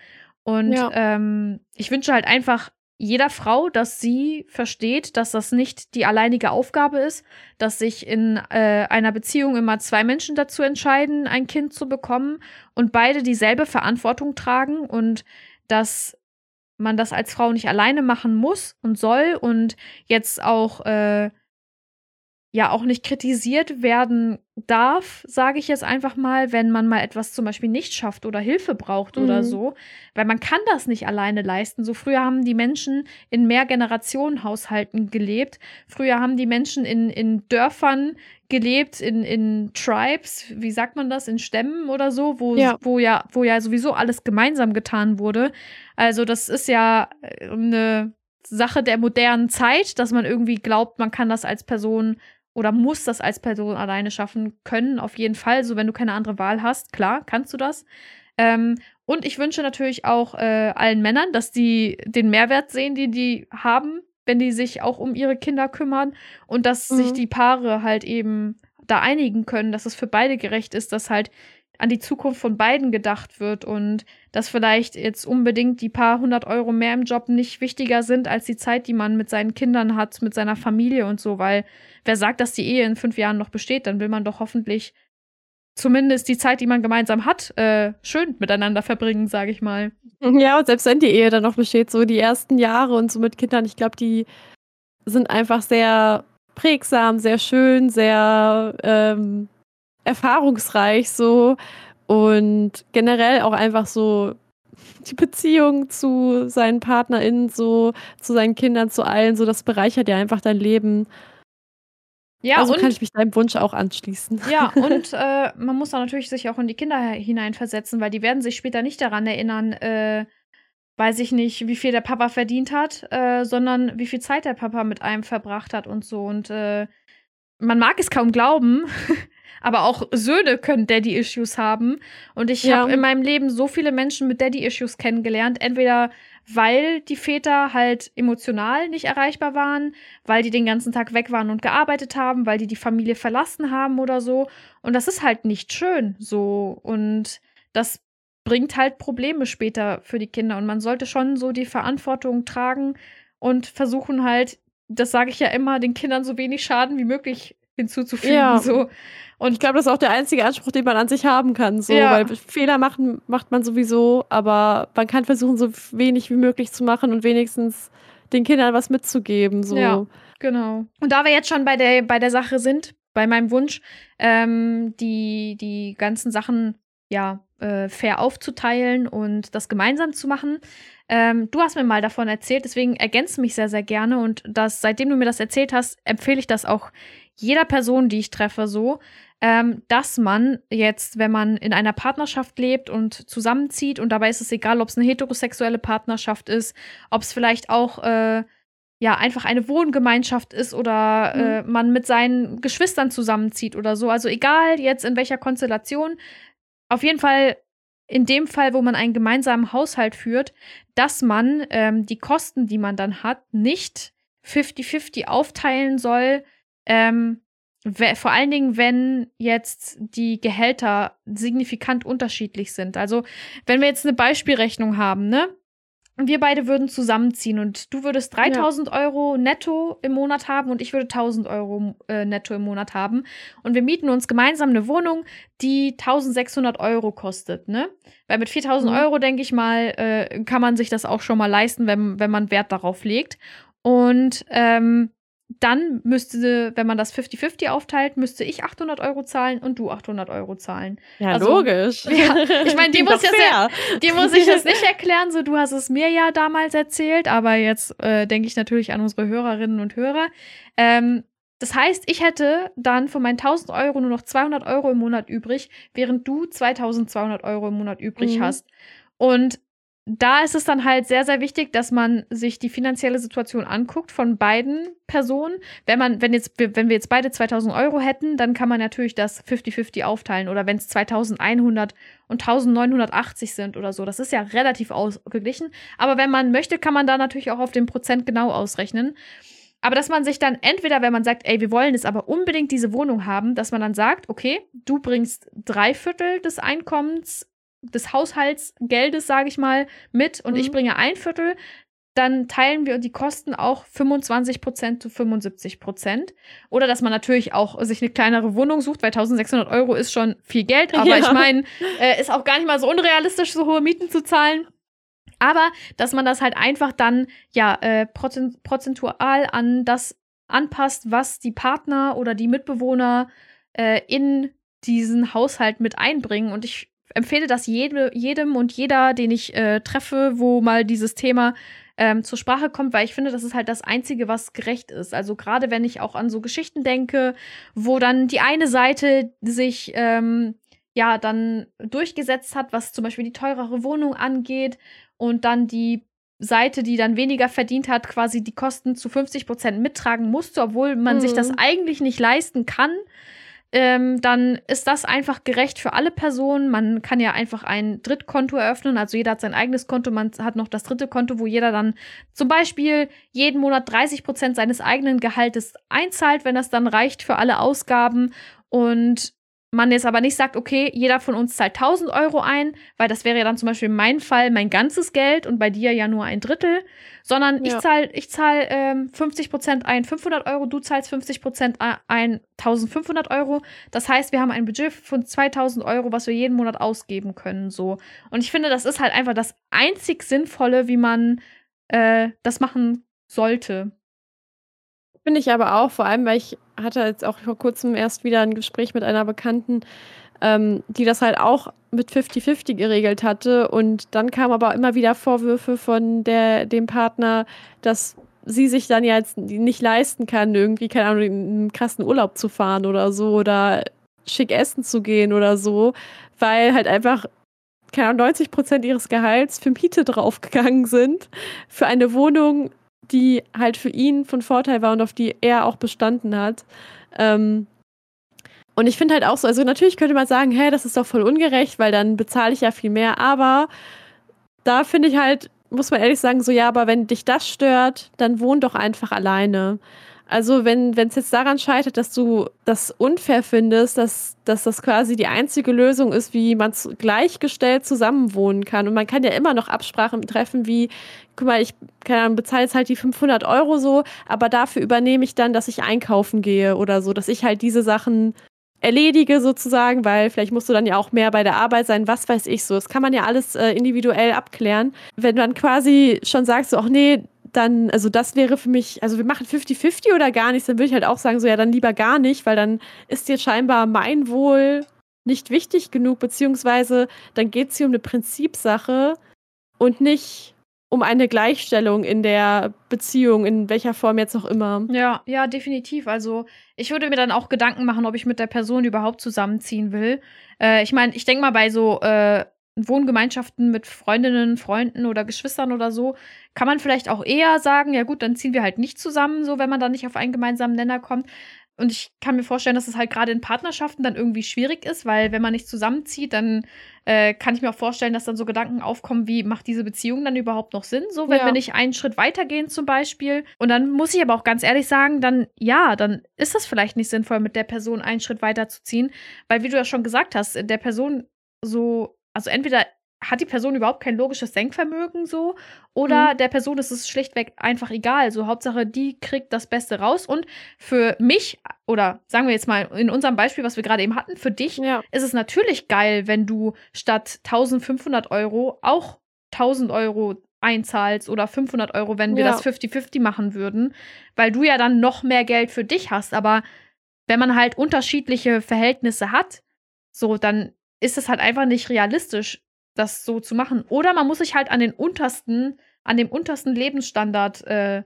Und ja. ähm, ich wünsche halt einfach jeder Frau, dass sie versteht, dass das nicht die alleinige Aufgabe ist, dass sich in äh, einer Beziehung immer zwei Menschen dazu entscheiden, ein Kind zu bekommen und beide dieselbe Verantwortung tragen und dass man das als Frau nicht alleine machen muss und soll und jetzt auch äh, ja auch nicht kritisiert werden darf, sage ich jetzt einfach mal, wenn man mal etwas zum Beispiel nicht schafft oder Hilfe braucht mhm. oder so, weil man kann das nicht alleine leisten. So früher haben die Menschen in Mehrgenerationenhaushalten gelebt. Früher haben die Menschen in, in Dörfern gelebt, in, in Tribes, wie sagt man das, in Stämmen oder so, wo ja. wo ja, wo ja sowieso alles gemeinsam getan wurde. Also das ist ja eine Sache der modernen Zeit, dass man irgendwie glaubt, man kann das als Person oder muss das als Person alleine schaffen können, auf jeden Fall. So, wenn du keine andere Wahl hast, klar, kannst du das. Ähm, und ich wünsche natürlich auch äh, allen Männern, dass die den Mehrwert sehen, den die haben, wenn die sich auch um ihre Kinder kümmern und dass mhm. sich die Paare halt eben da einigen können, dass es für beide gerecht ist, dass halt an die Zukunft von beiden gedacht wird und dass vielleicht jetzt unbedingt die paar hundert Euro mehr im Job nicht wichtiger sind als die Zeit, die man mit seinen Kindern hat, mit seiner Familie und so, weil wer sagt, dass die Ehe in fünf Jahren noch besteht, dann will man doch hoffentlich zumindest die Zeit, die man gemeinsam hat, äh, schön miteinander verbringen, sage ich mal. Ja, und selbst wenn die Ehe dann noch besteht, so die ersten Jahre und so mit Kindern, ich glaube, die sind einfach sehr prägsam, sehr schön, sehr ähm, erfahrungsreich so und generell auch einfach so die Beziehung zu seinen PartnerInnen, so zu seinen Kindern, zu allen, so das bereichert ja einfach dein Leben. Ja, also und, kann ich mich deinem Wunsch auch anschließen. Ja, und äh, man muss da natürlich sich auch in die Kinder hineinversetzen, weil die werden sich später nicht daran erinnern, äh, weiß ich nicht, wie viel der Papa verdient hat, äh, sondern wie viel Zeit der Papa mit einem verbracht hat und so. Und äh, man mag es kaum glauben, aber auch Söhne können Daddy-Issues haben. Und ich ja. habe in meinem Leben so viele Menschen mit Daddy-Issues kennengelernt. Entweder weil die Väter halt emotional nicht erreichbar waren, weil die den ganzen Tag weg waren und gearbeitet haben, weil die die Familie verlassen haben oder so. Und das ist halt nicht schön so. Und das bringt halt Probleme später für die Kinder. Und man sollte schon so die Verantwortung tragen und versuchen halt, das sage ich ja immer, den Kindern so wenig Schaden wie möglich hinzuzufügen. Ja. So. Und ich glaube, das ist auch der einzige Anspruch, den man an sich haben kann. So, ja. Weil Fehler machen macht man sowieso, aber man kann versuchen, so wenig wie möglich zu machen und wenigstens den Kindern was mitzugeben. So. Ja, genau. Und da wir jetzt schon bei der, bei der Sache sind, bei meinem Wunsch, ähm, die, die ganzen Sachen ja äh, fair aufzuteilen und das gemeinsam zu machen. Ähm, du hast mir mal davon erzählt, deswegen ergänze mich sehr, sehr gerne. Und das, seitdem du mir das erzählt hast, empfehle ich das auch jeder Person, die ich treffe, so, ähm, dass man jetzt, wenn man in einer Partnerschaft lebt und zusammenzieht, und dabei ist es egal, ob es eine heterosexuelle Partnerschaft ist, ob es vielleicht auch äh, ja einfach eine Wohngemeinschaft ist oder mhm. äh, man mit seinen Geschwistern zusammenzieht oder so. Also egal jetzt in welcher Konstellation, auf jeden Fall in dem Fall, wo man einen gemeinsamen Haushalt führt, dass man ähm, die Kosten, die man dann hat, nicht 50-50 aufteilen soll, ähm, vor allen Dingen, wenn jetzt die Gehälter signifikant unterschiedlich sind. Also, wenn wir jetzt eine Beispielrechnung haben, ne? Wir beide würden zusammenziehen und du würdest 3000 ja. Euro netto im Monat haben und ich würde 1000 Euro äh, netto im Monat haben. Und wir mieten uns gemeinsam eine Wohnung, die 1600 Euro kostet, ne? Weil mit 4000 mhm. Euro, denke ich mal, äh, kann man sich das auch schon mal leisten, wenn, wenn man Wert darauf legt. Und ähm, dann müsste, wenn man das 50-50 aufteilt, müsste ich 800 Euro zahlen und du 800 Euro zahlen. Ja, also, logisch. Ja, ich meine, die, muss, ja die muss ich das nicht erklären, so du hast es mir ja damals erzählt, aber jetzt äh, denke ich natürlich an unsere Hörerinnen und Hörer. Ähm, das heißt, ich hätte dann von meinen 1000 Euro nur noch 200 Euro im Monat übrig, während du 2200 Euro im Monat übrig mhm. hast. Und da ist es dann halt sehr, sehr wichtig, dass man sich die finanzielle Situation anguckt von beiden Personen. Wenn man, wenn jetzt, wenn wir jetzt beide 2000 Euro hätten, dann kann man natürlich das 50-50 aufteilen. Oder wenn es 2100 und 1980 sind oder so. Das ist ja relativ ausgeglichen. Aber wenn man möchte, kann man da natürlich auch auf den Prozent genau ausrechnen. Aber dass man sich dann entweder, wenn man sagt, ey, wir wollen jetzt aber unbedingt diese Wohnung haben, dass man dann sagt, okay, du bringst drei Viertel des Einkommens des Haushaltsgeldes, sage ich mal, mit und mhm. ich bringe ein Viertel, dann teilen wir die Kosten auch 25% zu 75% Oder dass man natürlich auch sich eine kleinere Wohnung sucht, weil 1600 Euro ist schon viel Geld. Aber ja. ich meine, äh, ist auch gar nicht mal so unrealistisch, so hohe Mieten zu zahlen. Aber dass man das halt einfach dann ja äh, prozentual an das anpasst, was die Partner oder die Mitbewohner äh, in diesen Haushalt mit einbringen. Und ich empfehle das jede, jedem und jeder, den ich äh, treffe, wo mal dieses Thema ähm, zur Sprache kommt, weil ich finde, das ist halt das Einzige, was gerecht ist. Also gerade wenn ich auch an so Geschichten denke, wo dann die eine Seite sich ähm, ja dann durchgesetzt hat, was zum Beispiel die teurere Wohnung angeht und dann die Seite, die dann weniger verdient hat, quasi die Kosten zu 50 Prozent mittragen musste, obwohl man mhm. sich das mhm. eigentlich nicht leisten kann ähm, dann ist das einfach gerecht für alle Personen. Man kann ja einfach ein Drittkonto eröffnen. Also jeder hat sein eigenes Konto, man hat noch das dritte Konto, wo jeder dann zum Beispiel jeden Monat 30 Prozent seines eigenen Gehaltes einzahlt, wenn das dann reicht für alle Ausgaben. Und man jetzt aber nicht sagt, okay, jeder von uns zahlt 1000 Euro ein, weil das wäre ja dann zum Beispiel in meinem Fall mein ganzes Geld und bei dir ja nur ein Drittel, sondern ja. ich zahle ich zahl, ähm, 50 Prozent ein 500 Euro, du zahlst 50 Prozent ein 1500 Euro. Das heißt, wir haben ein Budget von 2000 Euro, was wir jeden Monat ausgeben können, so. Und ich finde, das ist halt einfach das einzig Sinnvolle, wie man äh, das machen sollte. Finde ich aber auch, vor allem, weil ich hatte jetzt auch vor kurzem erst wieder ein Gespräch mit einer Bekannten, ähm, die das halt auch mit 50-50 geregelt hatte. Und dann kamen aber immer wieder Vorwürfe von der, dem Partner, dass sie sich dann ja jetzt nicht leisten kann, irgendwie, keine Ahnung, in einen krassen Urlaub zu fahren oder so oder schick essen zu gehen oder so, weil halt einfach keine Ahnung, 90 Prozent ihres Gehalts für Miete draufgegangen sind, für eine Wohnung, die halt für ihn von Vorteil war und auf die er auch bestanden hat. Ähm, und ich finde halt auch so, also natürlich könnte man sagen, hä, das ist doch voll ungerecht, weil dann bezahle ich ja viel mehr, aber da finde ich halt, muss man ehrlich sagen, so ja, aber wenn dich das stört, dann wohn doch einfach alleine. Also wenn es jetzt daran scheitert, dass du das unfair findest, dass, dass das quasi die einzige Lösung ist, wie man gleichgestellt zusammenwohnen kann. Und man kann ja immer noch Absprachen treffen, wie, guck mal, ich bezahle jetzt halt die 500 Euro so, aber dafür übernehme ich dann, dass ich einkaufen gehe oder so, dass ich halt diese Sachen erledige sozusagen, weil vielleicht musst du dann ja auch mehr bei der Arbeit sein, was weiß ich so. Das kann man ja alles äh, individuell abklären. Wenn dann quasi schon sagst, so, ach nee, dann, also das wäre für mich, also wir machen 50-50 oder gar nichts, dann würde ich halt auch sagen, so ja, dann lieber gar nicht, weil dann ist dir scheinbar mein Wohl nicht wichtig genug, beziehungsweise dann geht es hier um eine Prinzipsache und nicht um eine Gleichstellung in der Beziehung, in welcher Form jetzt auch immer. Ja, ja, definitiv. Also ich würde mir dann auch Gedanken machen, ob ich mit der Person überhaupt zusammenziehen will. Äh, ich meine, ich denke mal bei so äh, Wohngemeinschaften mit Freundinnen, Freunden oder Geschwistern oder so, kann man vielleicht auch eher sagen, ja gut, dann ziehen wir halt nicht zusammen, so wenn man dann nicht auf einen gemeinsamen Nenner kommt. Und ich kann mir vorstellen, dass es halt gerade in Partnerschaften dann irgendwie schwierig ist, weil wenn man nicht zusammenzieht, dann äh, kann ich mir auch vorstellen, dass dann so Gedanken aufkommen, wie macht diese Beziehung dann überhaupt noch Sinn? So, wenn ja. wir nicht einen Schritt weitergehen zum Beispiel. Und dann muss ich aber auch ganz ehrlich sagen, dann ja, dann ist das vielleicht nicht sinnvoll, mit der Person einen Schritt weiterzuziehen, weil wie du ja schon gesagt hast, der Person so, also entweder hat die Person überhaupt kein logisches Denkvermögen so oder mhm. der Person ist es schlichtweg einfach egal. So Hauptsache, die kriegt das Beste raus und für mich oder sagen wir jetzt mal in unserem Beispiel, was wir gerade eben hatten, für dich ja. ist es natürlich geil, wenn du statt 1500 Euro auch 1000 Euro einzahlst oder 500 Euro, wenn wir ja. das 50-50 machen würden, weil du ja dann noch mehr Geld für dich hast. Aber wenn man halt unterschiedliche Verhältnisse hat, so dann ist es halt einfach nicht realistisch, das so zu machen. Oder man muss sich halt an den untersten, an dem untersten Lebensstandard äh,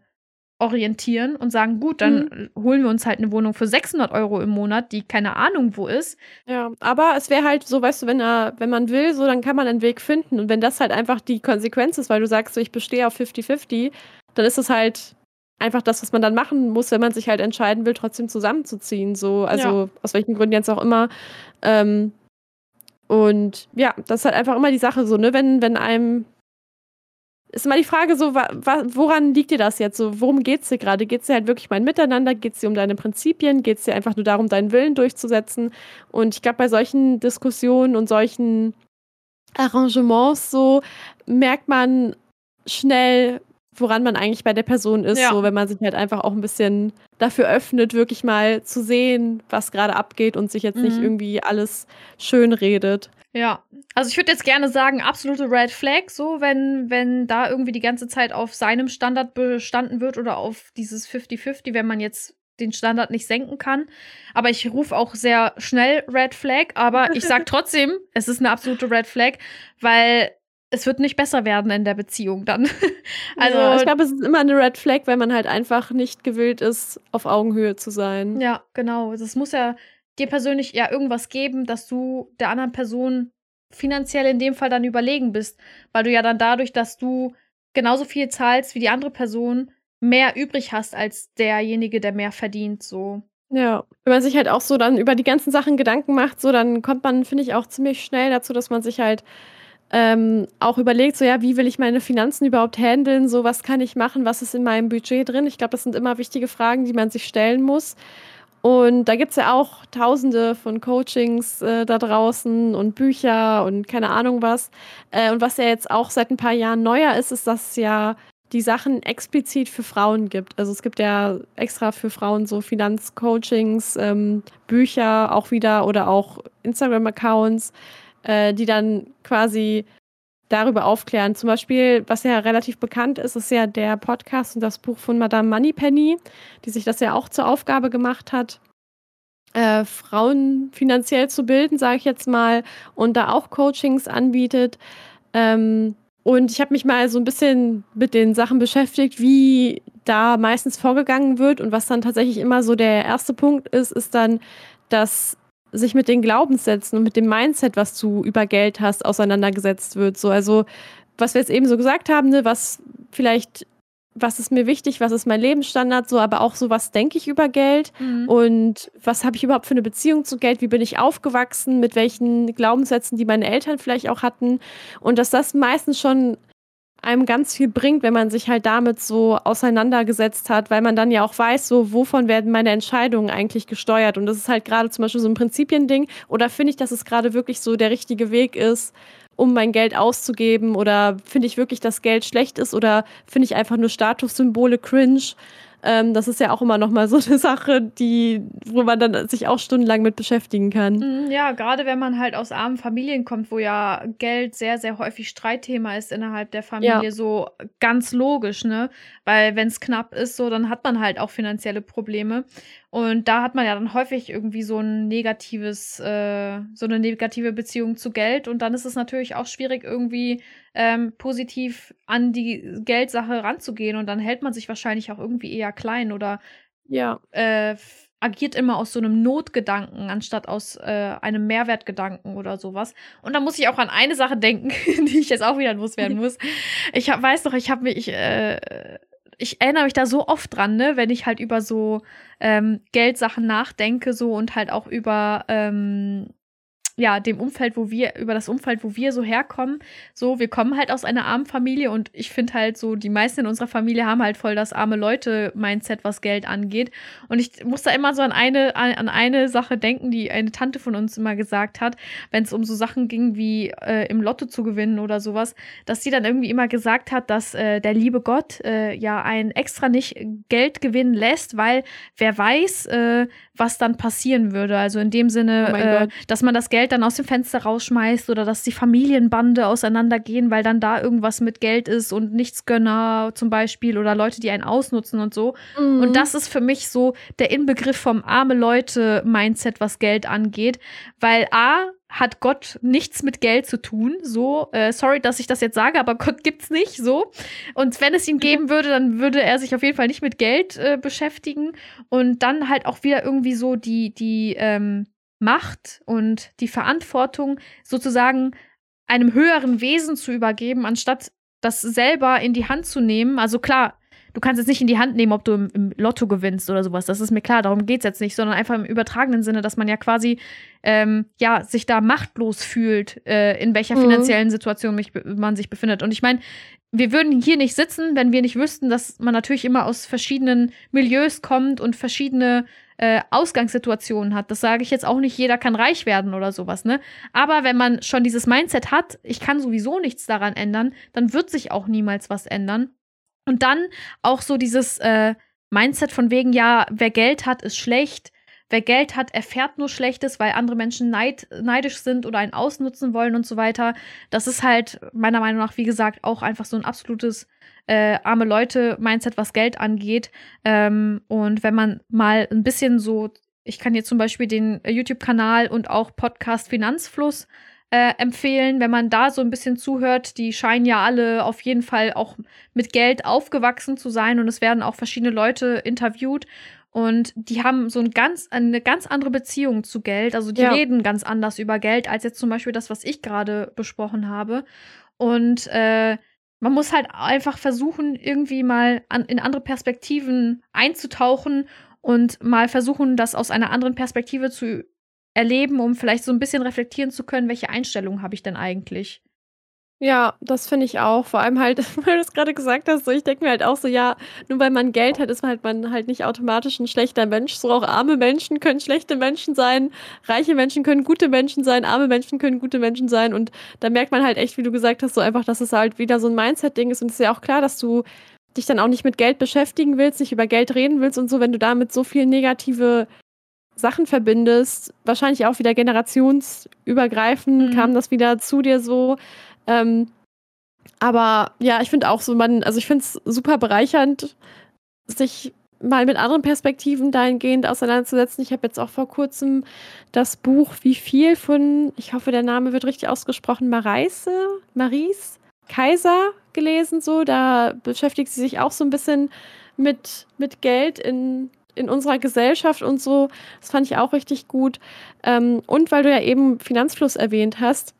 orientieren und sagen, gut, dann mhm. holen wir uns halt eine Wohnung für 600 Euro im Monat, die keine Ahnung wo ist. Ja, aber es wäre halt so, weißt du, wenn, er, wenn man will, so, dann kann man einen Weg finden. Und wenn das halt einfach die Konsequenz ist, weil du sagst, so, ich bestehe auf 50-50, dann ist es halt einfach das, was man dann machen muss, wenn man sich halt entscheiden will, trotzdem zusammenzuziehen. So, also ja. aus welchen Gründen jetzt auch immer. Ähm, und ja, das ist halt einfach immer die Sache so, ne, wenn, wenn einem ist immer die Frage so, woran liegt dir das jetzt so? Worum geht es dir gerade? Geht es dir halt wirklich mal Miteinander? Geht es dir um deine Prinzipien? Geht es dir einfach nur darum, deinen Willen durchzusetzen? Und ich glaube, bei solchen Diskussionen und solchen Arrangements so merkt man schnell, woran man eigentlich bei der Person ist, ja. so wenn man sich halt einfach auch ein bisschen dafür öffnet, wirklich mal zu sehen, was gerade abgeht und sich jetzt mhm. nicht irgendwie alles schön redet. Ja, also ich würde jetzt gerne sagen, absolute Red Flag, so wenn, wenn da irgendwie die ganze Zeit auf seinem Standard bestanden wird oder auf dieses 50-50, wenn man jetzt den Standard nicht senken kann. Aber ich rufe auch sehr schnell Red Flag, aber ich sage trotzdem, es ist eine absolute Red Flag, weil es wird nicht besser werden in der Beziehung dann. also ja, ich glaube, es ist immer eine Red Flag, wenn man halt einfach nicht gewillt ist, auf Augenhöhe zu sein. Ja, genau. Das muss ja dir persönlich ja irgendwas geben, dass du der anderen Person finanziell in dem Fall dann überlegen bist, weil du ja dann dadurch, dass du genauso viel zahlst wie die andere Person, mehr übrig hast als derjenige, der mehr verdient, so. Ja, wenn man sich halt auch so dann über die ganzen Sachen Gedanken macht, so dann kommt man, finde ich, auch ziemlich schnell dazu, dass man sich halt ähm, auch überlegt, so ja, wie will ich meine Finanzen überhaupt handeln, so was kann ich machen, was ist in meinem Budget drin. Ich glaube, das sind immer wichtige Fragen, die man sich stellen muss. Und da gibt es ja auch tausende von Coachings äh, da draußen und Bücher und keine Ahnung was. Äh, und was ja jetzt auch seit ein paar Jahren neuer ist, ist, dass es ja die Sachen explizit für Frauen gibt. Also es gibt ja extra für Frauen so Finanzcoachings, ähm, Bücher auch wieder oder auch Instagram-Accounts, äh, die dann quasi darüber aufklären. Zum Beispiel, was ja relativ bekannt ist, ist ja der Podcast und das Buch von Madame Moneypenny, die sich das ja auch zur Aufgabe gemacht hat, äh, Frauen finanziell zu bilden, sage ich jetzt mal, und da auch Coachings anbietet. Ähm, und ich habe mich mal so ein bisschen mit den Sachen beschäftigt, wie da meistens vorgegangen wird. Und was dann tatsächlich immer so der erste Punkt ist, ist dann, dass sich mit den Glaubenssätzen und mit dem Mindset, was du über Geld hast, auseinandergesetzt wird. So, also, was wir jetzt eben so gesagt haben, ne, was vielleicht, was ist mir wichtig, was ist mein Lebensstandard, so, aber auch so, was denke ich über Geld mhm. und was habe ich überhaupt für eine Beziehung zu Geld, wie bin ich aufgewachsen, mit welchen Glaubenssätzen, die meine Eltern vielleicht auch hatten. Und dass das meistens schon einem ganz viel bringt, wenn man sich halt damit so auseinandergesetzt hat, weil man dann ja auch weiß, so wovon werden meine Entscheidungen eigentlich gesteuert. Und das ist halt gerade zum Beispiel so ein Prinzipiending. Oder finde ich, dass es gerade wirklich so der richtige Weg ist, um mein Geld auszugeben? Oder finde ich wirklich, dass Geld schlecht ist? Oder finde ich einfach nur Statussymbole cringe? Ähm, das ist ja auch immer noch mal so eine Sache, die, wo man dann sich auch stundenlang mit beschäftigen kann. Mhm, ja, gerade wenn man halt aus armen Familien kommt, wo ja Geld sehr, sehr häufig Streitthema ist innerhalb der Familie, ja. so ganz logisch, ne? Weil wenn es knapp ist, so, dann hat man halt auch finanzielle Probleme. Und da hat man ja dann häufig irgendwie so ein negatives, äh, so eine negative Beziehung zu Geld. Und dann ist es natürlich auch schwierig, irgendwie ähm, positiv an die Geldsache ranzugehen. Und dann hält man sich wahrscheinlich auch irgendwie eher klein oder ja. äh, agiert immer aus so einem Notgedanken anstatt aus äh, einem Mehrwertgedanken oder sowas. Und da muss ich auch an eine Sache denken, die ich jetzt auch wieder loswerden muss. Ich hab, weiß doch, ich habe mich, äh, ich erinnere mich da so oft dran, ne, wenn ich halt über so ähm, Geldsachen nachdenke, so und halt auch über ähm, ja, dem Umfeld, wo wir, über das Umfeld, wo wir so herkommen. So, wir kommen halt aus einer armen Familie und ich finde halt so, die meisten in unserer Familie haben halt voll das arme Leute-Mindset, was Geld angeht. Und ich muss da immer so an eine, an eine Sache denken, die eine Tante von uns immer gesagt hat, wenn es um so Sachen ging wie äh, im Lotto zu gewinnen oder sowas, dass sie dann irgendwie immer gesagt hat, dass äh, der liebe Gott äh, ja ein extra nicht Geld gewinnen lässt, weil wer weiß, äh, was dann passieren würde. Also in dem Sinne, oh äh, dass man das Geld dann aus dem Fenster rausschmeißt oder dass die Familienbande auseinandergehen, weil dann da irgendwas mit Geld ist und Nichtsgönner zum Beispiel oder Leute, die einen ausnutzen und so. Mhm. Und das ist für mich so der Inbegriff vom arme Leute-Mindset, was Geld angeht, weil A, hat Gott nichts mit Geld zu tun. So, äh, sorry, dass ich das jetzt sage, aber Gott gibt's nicht so. Und wenn es ihn geben würde, dann würde er sich auf jeden Fall nicht mit Geld äh, beschäftigen. Und dann halt auch wieder irgendwie so die, die, ähm, Macht und die Verantwortung sozusagen einem höheren Wesen zu übergeben, anstatt das selber in die Hand zu nehmen. Also klar, du kannst jetzt nicht in die Hand nehmen, ob du im, im Lotto gewinnst oder sowas. Das ist mir klar, darum geht es jetzt nicht, sondern einfach im übertragenen Sinne, dass man ja quasi ähm, ja, sich da machtlos fühlt, äh, in welcher mhm. finanziellen Situation mich, man sich befindet. Und ich meine, wir würden hier nicht sitzen, wenn wir nicht wüssten, dass man natürlich immer aus verschiedenen Milieus kommt und verschiedene äh, Ausgangssituationen hat. Das sage ich jetzt auch nicht, jeder kann reich werden oder sowas, ne? Aber wenn man schon dieses Mindset hat, ich kann sowieso nichts daran ändern, dann wird sich auch niemals was ändern. Und dann auch so dieses äh, Mindset von wegen, ja, wer Geld hat, ist schlecht. Wer Geld hat, erfährt nur Schlechtes, weil andere Menschen neid, neidisch sind oder einen ausnutzen wollen und so weiter. Das ist halt meiner Meinung nach, wie gesagt, auch einfach so ein absolutes äh, arme Leute-Mindset, was Geld angeht. Ähm, und wenn man mal ein bisschen so, ich kann hier zum Beispiel den YouTube-Kanal und auch Podcast Finanzfluss äh, empfehlen, wenn man da so ein bisschen zuhört. Die scheinen ja alle auf jeden Fall auch mit Geld aufgewachsen zu sein und es werden auch verschiedene Leute interviewt. Und die haben so ein ganz, eine ganz andere Beziehung zu Geld. Also die ja. reden ganz anders über Geld als jetzt zum Beispiel das, was ich gerade besprochen habe. Und äh, man muss halt einfach versuchen, irgendwie mal an, in andere Perspektiven einzutauchen und mal versuchen, das aus einer anderen Perspektive zu erleben, um vielleicht so ein bisschen reflektieren zu können, welche Einstellung habe ich denn eigentlich? Ja, das finde ich auch. Vor allem halt, weil du es gerade gesagt hast, so ich denke mir halt auch so, ja, nur weil man Geld hat, ist man halt man halt nicht automatisch ein schlechter Mensch. So auch arme Menschen können schlechte Menschen sein, reiche Menschen können gute Menschen sein, arme Menschen können gute Menschen sein. Und da merkt man halt echt, wie du gesagt hast, so einfach, dass es halt wieder so ein Mindset-Ding ist. Und es ist ja auch klar, dass du dich dann auch nicht mit Geld beschäftigen willst, nicht über Geld reden willst und so, wenn du damit so viel negative Sachen verbindest, wahrscheinlich auch wieder generationsübergreifend, mhm. kam das wieder zu dir so. Ähm, aber ja, ich finde auch so, man, also ich finde es super bereichernd, sich mal mit anderen Perspektiven dahingehend auseinanderzusetzen. Ich habe jetzt auch vor kurzem das Buch Wie viel von, ich hoffe, der Name wird richtig ausgesprochen, Mareise, Maries Kaiser gelesen. So, da beschäftigt sie sich auch so ein bisschen mit, mit Geld in, in unserer Gesellschaft und so. Das fand ich auch richtig gut. Ähm, und weil du ja eben Finanzfluss erwähnt hast,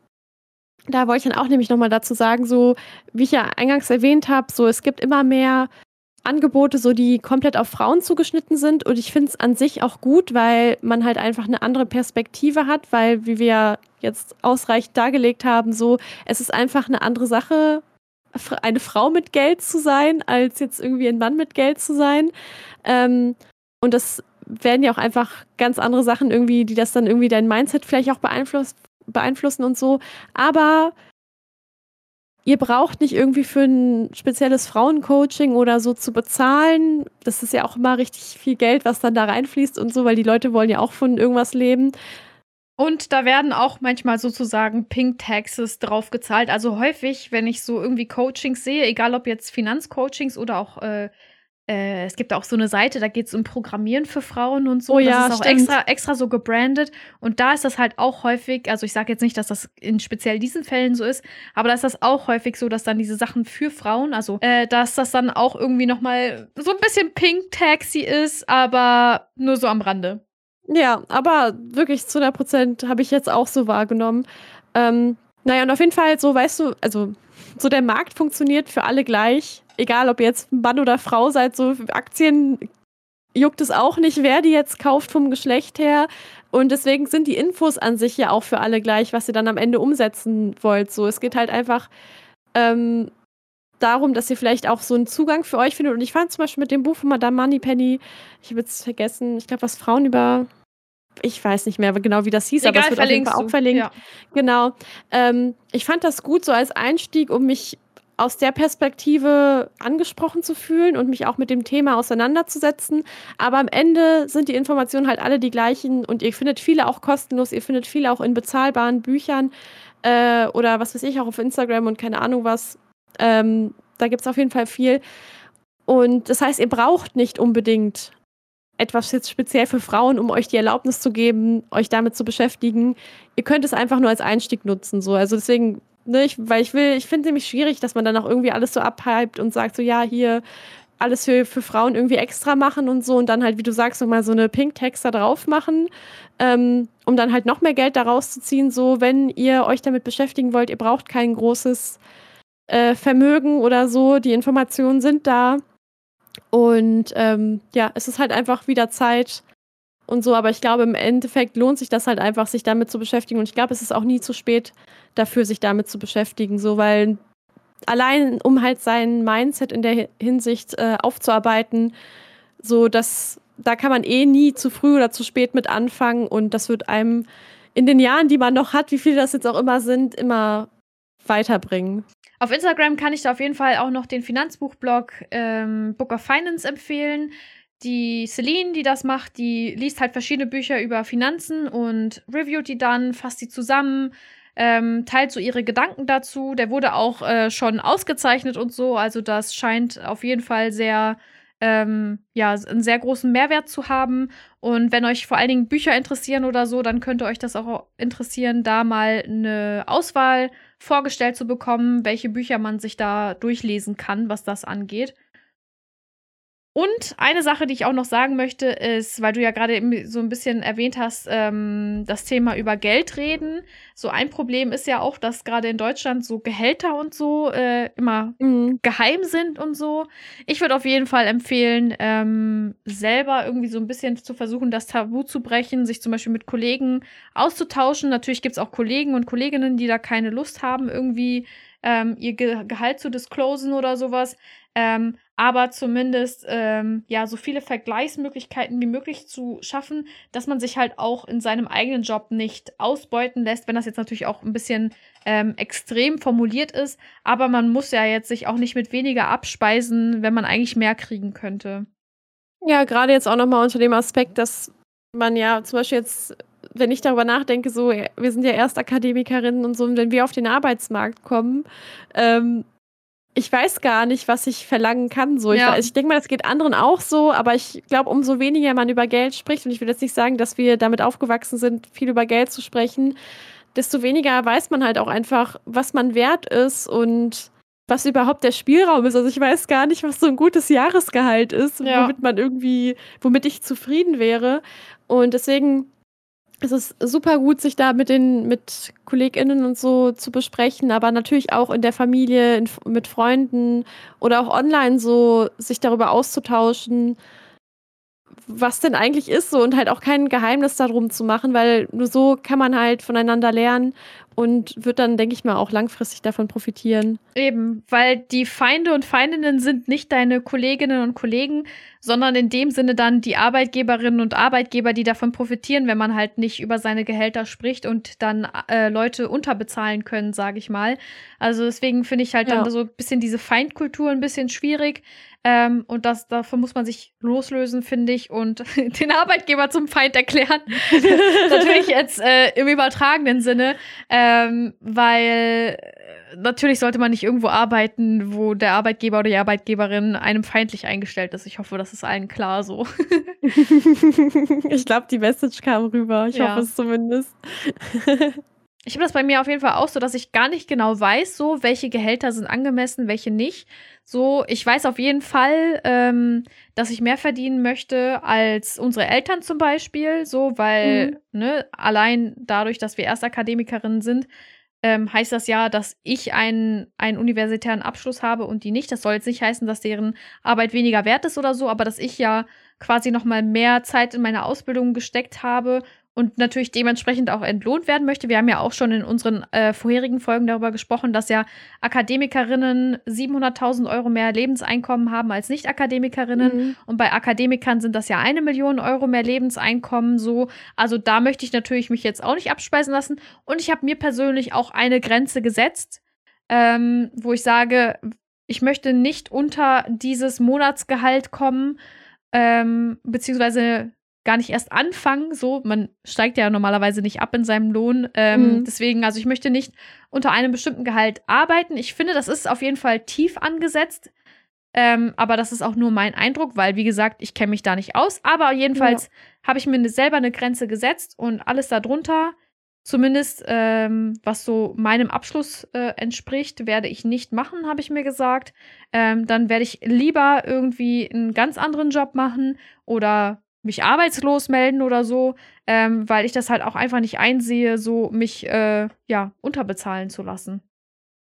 da wollte ich dann auch nämlich nochmal dazu sagen, so wie ich ja eingangs erwähnt habe, so es gibt immer mehr Angebote, so die komplett auf Frauen zugeschnitten sind. Und ich finde es an sich auch gut, weil man halt einfach eine andere Perspektive hat, weil, wie wir jetzt ausreichend dargelegt haben, so es ist einfach eine andere Sache, eine Frau mit Geld zu sein, als jetzt irgendwie ein Mann mit Geld zu sein. Ähm, und das werden ja auch einfach ganz andere Sachen irgendwie, die das dann irgendwie dein Mindset vielleicht auch beeinflusst, beeinflussen und so. Aber ihr braucht nicht irgendwie für ein spezielles Frauencoaching oder so zu bezahlen. Das ist ja auch immer richtig viel Geld, was dann da reinfließt und so, weil die Leute wollen ja auch von irgendwas leben. Und da werden auch manchmal sozusagen Pink Taxes drauf gezahlt. Also häufig, wenn ich so irgendwie Coachings sehe, egal ob jetzt Finanzcoachings oder auch äh, äh, es gibt auch so eine Seite, da geht es um Programmieren für Frauen und so. Oh ja, das ist auch extra, extra so gebrandet. Und da ist das halt auch häufig, also ich sage jetzt nicht, dass das in speziell diesen Fällen so ist, aber da ist das auch häufig so, dass dann diese Sachen für Frauen, also äh, dass das dann auch irgendwie nochmal so ein bisschen Pink Taxi ist, aber nur so am Rande. Ja, aber wirklich zu 100 Prozent habe ich jetzt auch so wahrgenommen. Ähm, naja, und auf jeden Fall, so weißt du, also so der Markt funktioniert für alle gleich. Egal, ob ihr jetzt Mann oder Frau seid, so Aktien juckt es auch nicht, wer die jetzt kauft vom Geschlecht her. Und deswegen sind die Infos an sich ja auch für alle gleich, was ihr dann am Ende umsetzen wollt. So, es geht halt einfach ähm, darum, dass ihr vielleicht auch so einen Zugang für euch findet. Und ich fand zum Beispiel mit dem Buch von Madame Moneypenny, ich habe jetzt vergessen, ich glaube, was Frauen über ich weiß nicht mehr genau, wie das hieß, Egal, aber es wird auf jeden Fall auch verlinkt. Ja. Genau. Ähm, ich fand das gut so als Einstieg, um mich aus der Perspektive angesprochen zu fühlen und mich auch mit dem Thema auseinanderzusetzen. Aber am Ende sind die Informationen halt alle die gleichen und ihr findet viele auch kostenlos, ihr findet viele auch in bezahlbaren Büchern äh, oder was weiß ich, auch auf Instagram und keine Ahnung was. Ähm, da gibt es auf jeden Fall viel. Und das heißt, ihr braucht nicht unbedingt etwas jetzt speziell für Frauen, um euch die Erlaubnis zu geben, euch damit zu beschäftigen. Ihr könnt es einfach nur als Einstieg nutzen. So. Also deswegen, ne, ich, weil ich will, ich finde es nämlich schwierig, dass man dann auch irgendwie alles so abhypt und sagt, so ja, hier alles für, für Frauen irgendwie extra machen und so und dann halt, wie du sagst, nochmal so eine Pink-Text da drauf machen, ähm, um dann halt noch mehr Geld daraus zu ziehen. So, wenn ihr euch damit beschäftigen wollt, ihr braucht kein großes äh, Vermögen oder so, die Informationen sind da. Und ähm, ja, es ist halt einfach wieder Zeit und so, aber ich glaube, im Endeffekt lohnt sich das halt einfach, sich damit zu beschäftigen. Und ich glaube, es ist auch nie zu spät dafür, sich damit zu beschäftigen, so, weil allein um halt sein Mindset in der Hinsicht äh, aufzuarbeiten, so dass da kann man eh nie zu früh oder zu spät mit anfangen und das wird einem in den Jahren, die man noch hat, wie viele das jetzt auch immer sind, immer weiterbringen. Auf Instagram kann ich da auf jeden Fall auch noch den Finanzbuchblog ähm, Book of Finance empfehlen. Die Celine, die das macht, die liest halt verschiedene Bücher über Finanzen und reviewt die dann, fasst die zusammen, ähm, teilt so ihre Gedanken dazu. Der wurde auch äh, schon ausgezeichnet und so. Also das scheint auf jeden Fall sehr ähm, ja, einen sehr großen Mehrwert zu haben. Und wenn euch vor allen Dingen Bücher interessieren oder so, dann könnte euch das auch interessieren, da mal eine Auswahl vorgestellt zu bekommen, welche Bücher man sich da durchlesen kann, was das angeht. Und eine Sache, die ich auch noch sagen möchte, ist, weil du ja gerade so ein bisschen erwähnt hast, ähm, das Thema über Geld reden. So ein Problem ist ja auch, dass gerade in Deutschland so Gehälter und so äh, immer mhm. geheim sind und so. Ich würde auf jeden Fall empfehlen, ähm, selber irgendwie so ein bisschen zu versuchen, das Tabu zu brechen, sich zum Beispiel mit Kollegen auszutauschen. Natürlich gibt es auch Kollegen und Kolleginnen, die da keine Lust haben, irgendwie ähm, ihr Ge Gehalt zu disclosen oder sowas. Ähm, aber zumindest ähm, ja so viele Vergleichsmöglichkeiten wie möglich zu schaffen, dass man sich halt auch in seinem eigenen Job nicht ausbeuten lässt, wenn das jetzt natürlich auch ein bisschen ähm, extrem formuliert ist. Aber man muss ja jetzt sich auch nicht mit weniger abspeisen, wenn man eigentlich mehr kriegen könnte. Ja, gerade jetzt auch nochmal unter dem Aspekt, dass man ja zum Beispiel jetzt wenn ich darüber nachdenke, so, wir sind ja erst Akademikerinnen und so, und wenn wir auf den Arbeitsmarkt kommen, ähm, ich weiß gar nicht, was ich verlangen kann. So. Ja. Ich, ich denke mal, das geht anderen auch so, aber ich glaube, umso weniger man über Geld spricht, und ich will jetzt nicht sagen, dass wir damit aufgewachsen sind, viel über Geld zu sprechen, desto weniger weiß man halt auch einfach, was man wert ist und was überhaupt der Spielraum ist. Also ich weiß gar nicht, was so ein gutes Jahresgehalt ist, ja. womit man irgendwie, womit ich zufrieden wäre. Und deswegen es ist super gut, sich da mit den mit KollegInnen und so zu besprechen, aber natürlich auch in der Familie, in, mit Freunden oder auch online so sich darüber auszutauschen, was denn eigentlich ist so und halt auch kein Geheimnis darum zu machen, weil nur so kann man halt voneinander lernen und wird dann, denke ich mal, auch langfristig davon profitieren. Eben, weil die Feinde und Feindinnen sind nicht deine Kolleginnen und Kollegen, sondern in dem Sinne dann die Arbeitgeberinnen und Arbeitgeber, die davon profitieren, wenn man halt nicht über seine Gehälter spricht und dann äh, Leute unterbezahlen können, sage ich mal. Also deswegen finde ich halt ja. dann so ein bisschen diese Feindkultur ein bisschen schwierig. Ähm, und das, davon muss man sich loslösen, finde ich, und den Arbeitgeber zum Feind erklären. natürlich jetzt äh, im übertragenen Sinne, ähm, weil natürlich sollte man nicht irgendwo arbeiten, wo der Arbeitgeber oder die Arbeitgeberin einem feindlich eingestellt ist. Ich hoffe, das ist allen klar so. ich glaube, die Message kam rüber. Ich ja. hoffe es zumindest. ich habe das bei mir auf jeden Fall auch so, dass ich gar nicht genau weiß, so welche Gehälter sind angemessen, welche nicht. So, ich weiß auf jeden Fall, ähm, dass ich mehr verdienen möchte als unsere Eltern zum Beispiel, so, weil, mhm. ne, allein dadurch, dass wir Erstakademikerinnen sind, ähm, heißt das ja, dass ich einen, einen universitären Abschluss habe und die nicht. Das soll jetzt nicht heißen, dass deren Arbeit weniger wert ist oder so, aber dass ich ja quasi noch mal mehr Zeit in meine Ausbildung gesteckt habe und natürlich dementsprechend auch entlohnt werden möchte. Wir haben ja auch schon in unseren äh, vorherigen Folgen darüber gesprochen, dass ja Akademikerinnen 700.000 Euro mehr Lebenseinkommen haben als Nicht-Akademikerinnen. Mhm. Und bei Akademikern sind das ja eine Million Euro mehr Lebenseinkommen so. Also da möchte ich natürlich mich jetzt auch nicht abspeisen lassen. Und ich habe mir persönlich auch eine Grenze gesetzt, ähm, wo ich sage, ich möchte nicht unter dieses Monatsgehalt kommen, ähm, beziehungsweise gar nicht erst anfangen. So, man steigt ja normalerweise nicht ab in seinem Lohn. Ähm, mhm. Deswegen, also ich möchte nicht unter einem bestimmten Gehalt arbeiten. Ich finde, das ist auf jeden Fall tief angesetzt. Ähm, aber das ist auch nur mein Eindruck, weil, wie gesagt, ich kenne mich da nicht aus. Aber jedenfalls ja. habe ich mir ne, selber eine Grenze gesetzt und alles darunter, zumindest ähm, was so meinem Abschluss äh, entspricht, werde ich nicht machen, habe ich mir gesagt. Ähm, dann werde ich lieber irgendwie einen ganz anderen Job machen oder mich arbeitslos melden oder so, ähm, weil ich das halt auch einfach nicht einsehe, so mich äh, ja unterbezahlen zu lassen.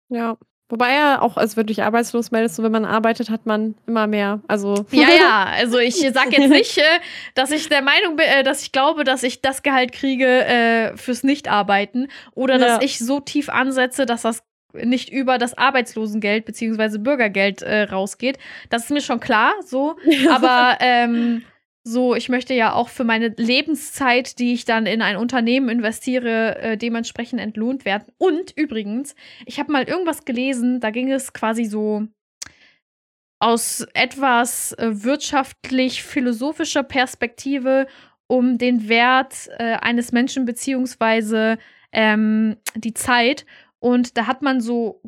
Ja. Wobei ja auch, also wenn du dich arbeitslos meldest, so wenn man arbeitet, hat man immer mehr. Also. Ja, ja, also ich sag jetzt nicht, äh, dass ich der Meinung bin, äh, dass ich glaube, dass ich das Gehalt kriege äh, fürs Nichtarbeiten oder dass ich so tief ansetze, dass das nicht über das Arbeitslosengeld bzw. Bürgergeld äh, rausgeht. Das ist mir schon klar, so. Aber ähm, so, ich möchte ja auch für meine Lebenszeit, die ich dann in ein Unternehmen investiere, äh, dementsprechend entlohnt werden. Und übrigens, ich habe mal irgendwas gelesen, da ging es quasi so aus etwas äh, wirtschaftlich-philosophischer Perspektive um den Wert äh, eines Menschen beziehungsweise ähm, die Zeit. Und da hat man so,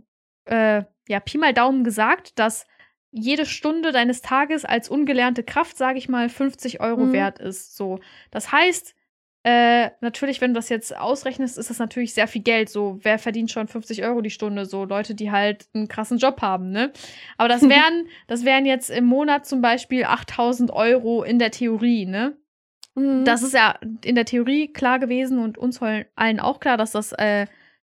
äh, ja, Pi mal Daumen gesagt, dass jede Stunde deines Tages als ungelernte Kraft, sage ich mal, 50 Euro mhm. wert ist. So. Das heißt, äh, natürlich, wenn du das jetzt ausrechnest, ist das natürlich sehr viel Geld. So, wer verdient schon 50 Euro die Stunde? So Leute, die halt einen krassen Job haben, ne? Aber das wären, das wären jetzt im Monat zum Beispiel 8000 Euro in der Theorie, ne? Mhm. Das ist ja in der Theorie klar gewesen und uns allen auch klar, dass das äh,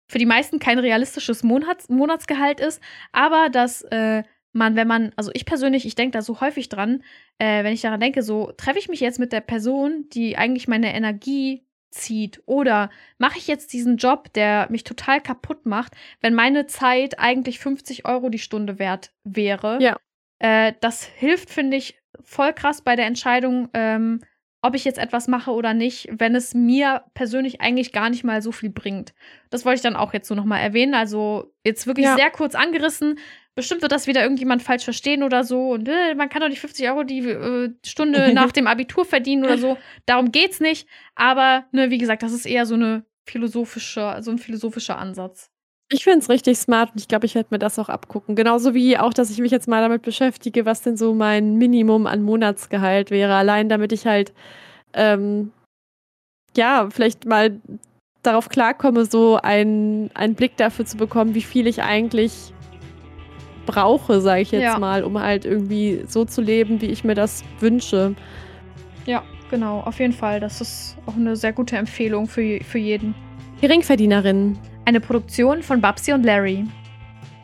für die meisten kein realistisches Monats Monatsgehalt ist, aber dass äh, man, wenn man, also ich persönlich, ich denke da so häufig dran, äh, wenn ich daran denke, so treffe ich mich jetzt mit der Person, die eigentlich meine Energie zieht oder mache ich jetzt diesen Job, der mich total kaputt macht, wenn meine Zeit eigentlich 50 Euro die Stunde wert wäre. Ja. Äh, das hilft, finde ich, voll krass bei der Entscheidung, ähm, ob ich jetzt etwas mache oder nicht, wenn es mir persönlich eigentlich gar nicht mal so viel bringt. Das wollte ich dann auch jetzt so nochmal erwähnen. Also jetzt wirklich ja. sehr kurz angerissen bestimmt wird das wieder irgendjemand falsch verstehen oder so. Und äh, man kann doch nicht 50 Euro die äh, Stunde nach dem Abitur verdienen oder so. Darum geht's nicht. Aber, ne, wie gesagt, das ist eher so eine philosophische, so ein philosophischer Ansatz. Ich finde es richtig smart und ich glaube, ich werde mir das auch abgucken. Genauso wie auch, dass ich mich jetzt mal damit beschäftige, was denn so mein Minimum an Monatsgehalt wäre. Allein damit ich halt, ähm, ja, vielleicht mal darauf klarkomme, so einen, einen Blick dafür zu bekommen, wie viel ich eigentlich brauche, sage ich jetzt ja. mal, um halt irgendwie so zu leben, wie ich mir das wünsche. Ja, genau, auf jeden Fall. Das ist auch eine sehr gute Empfehlung für, für jeden. Geringverdienerinnen. Eine Produktion von Babsi und Larry.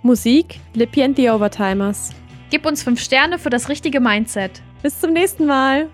Musik Lippy and the Overtimers. Gib uns fünf Sterne für das richtige Mindset. Bis zum nächsten Mal.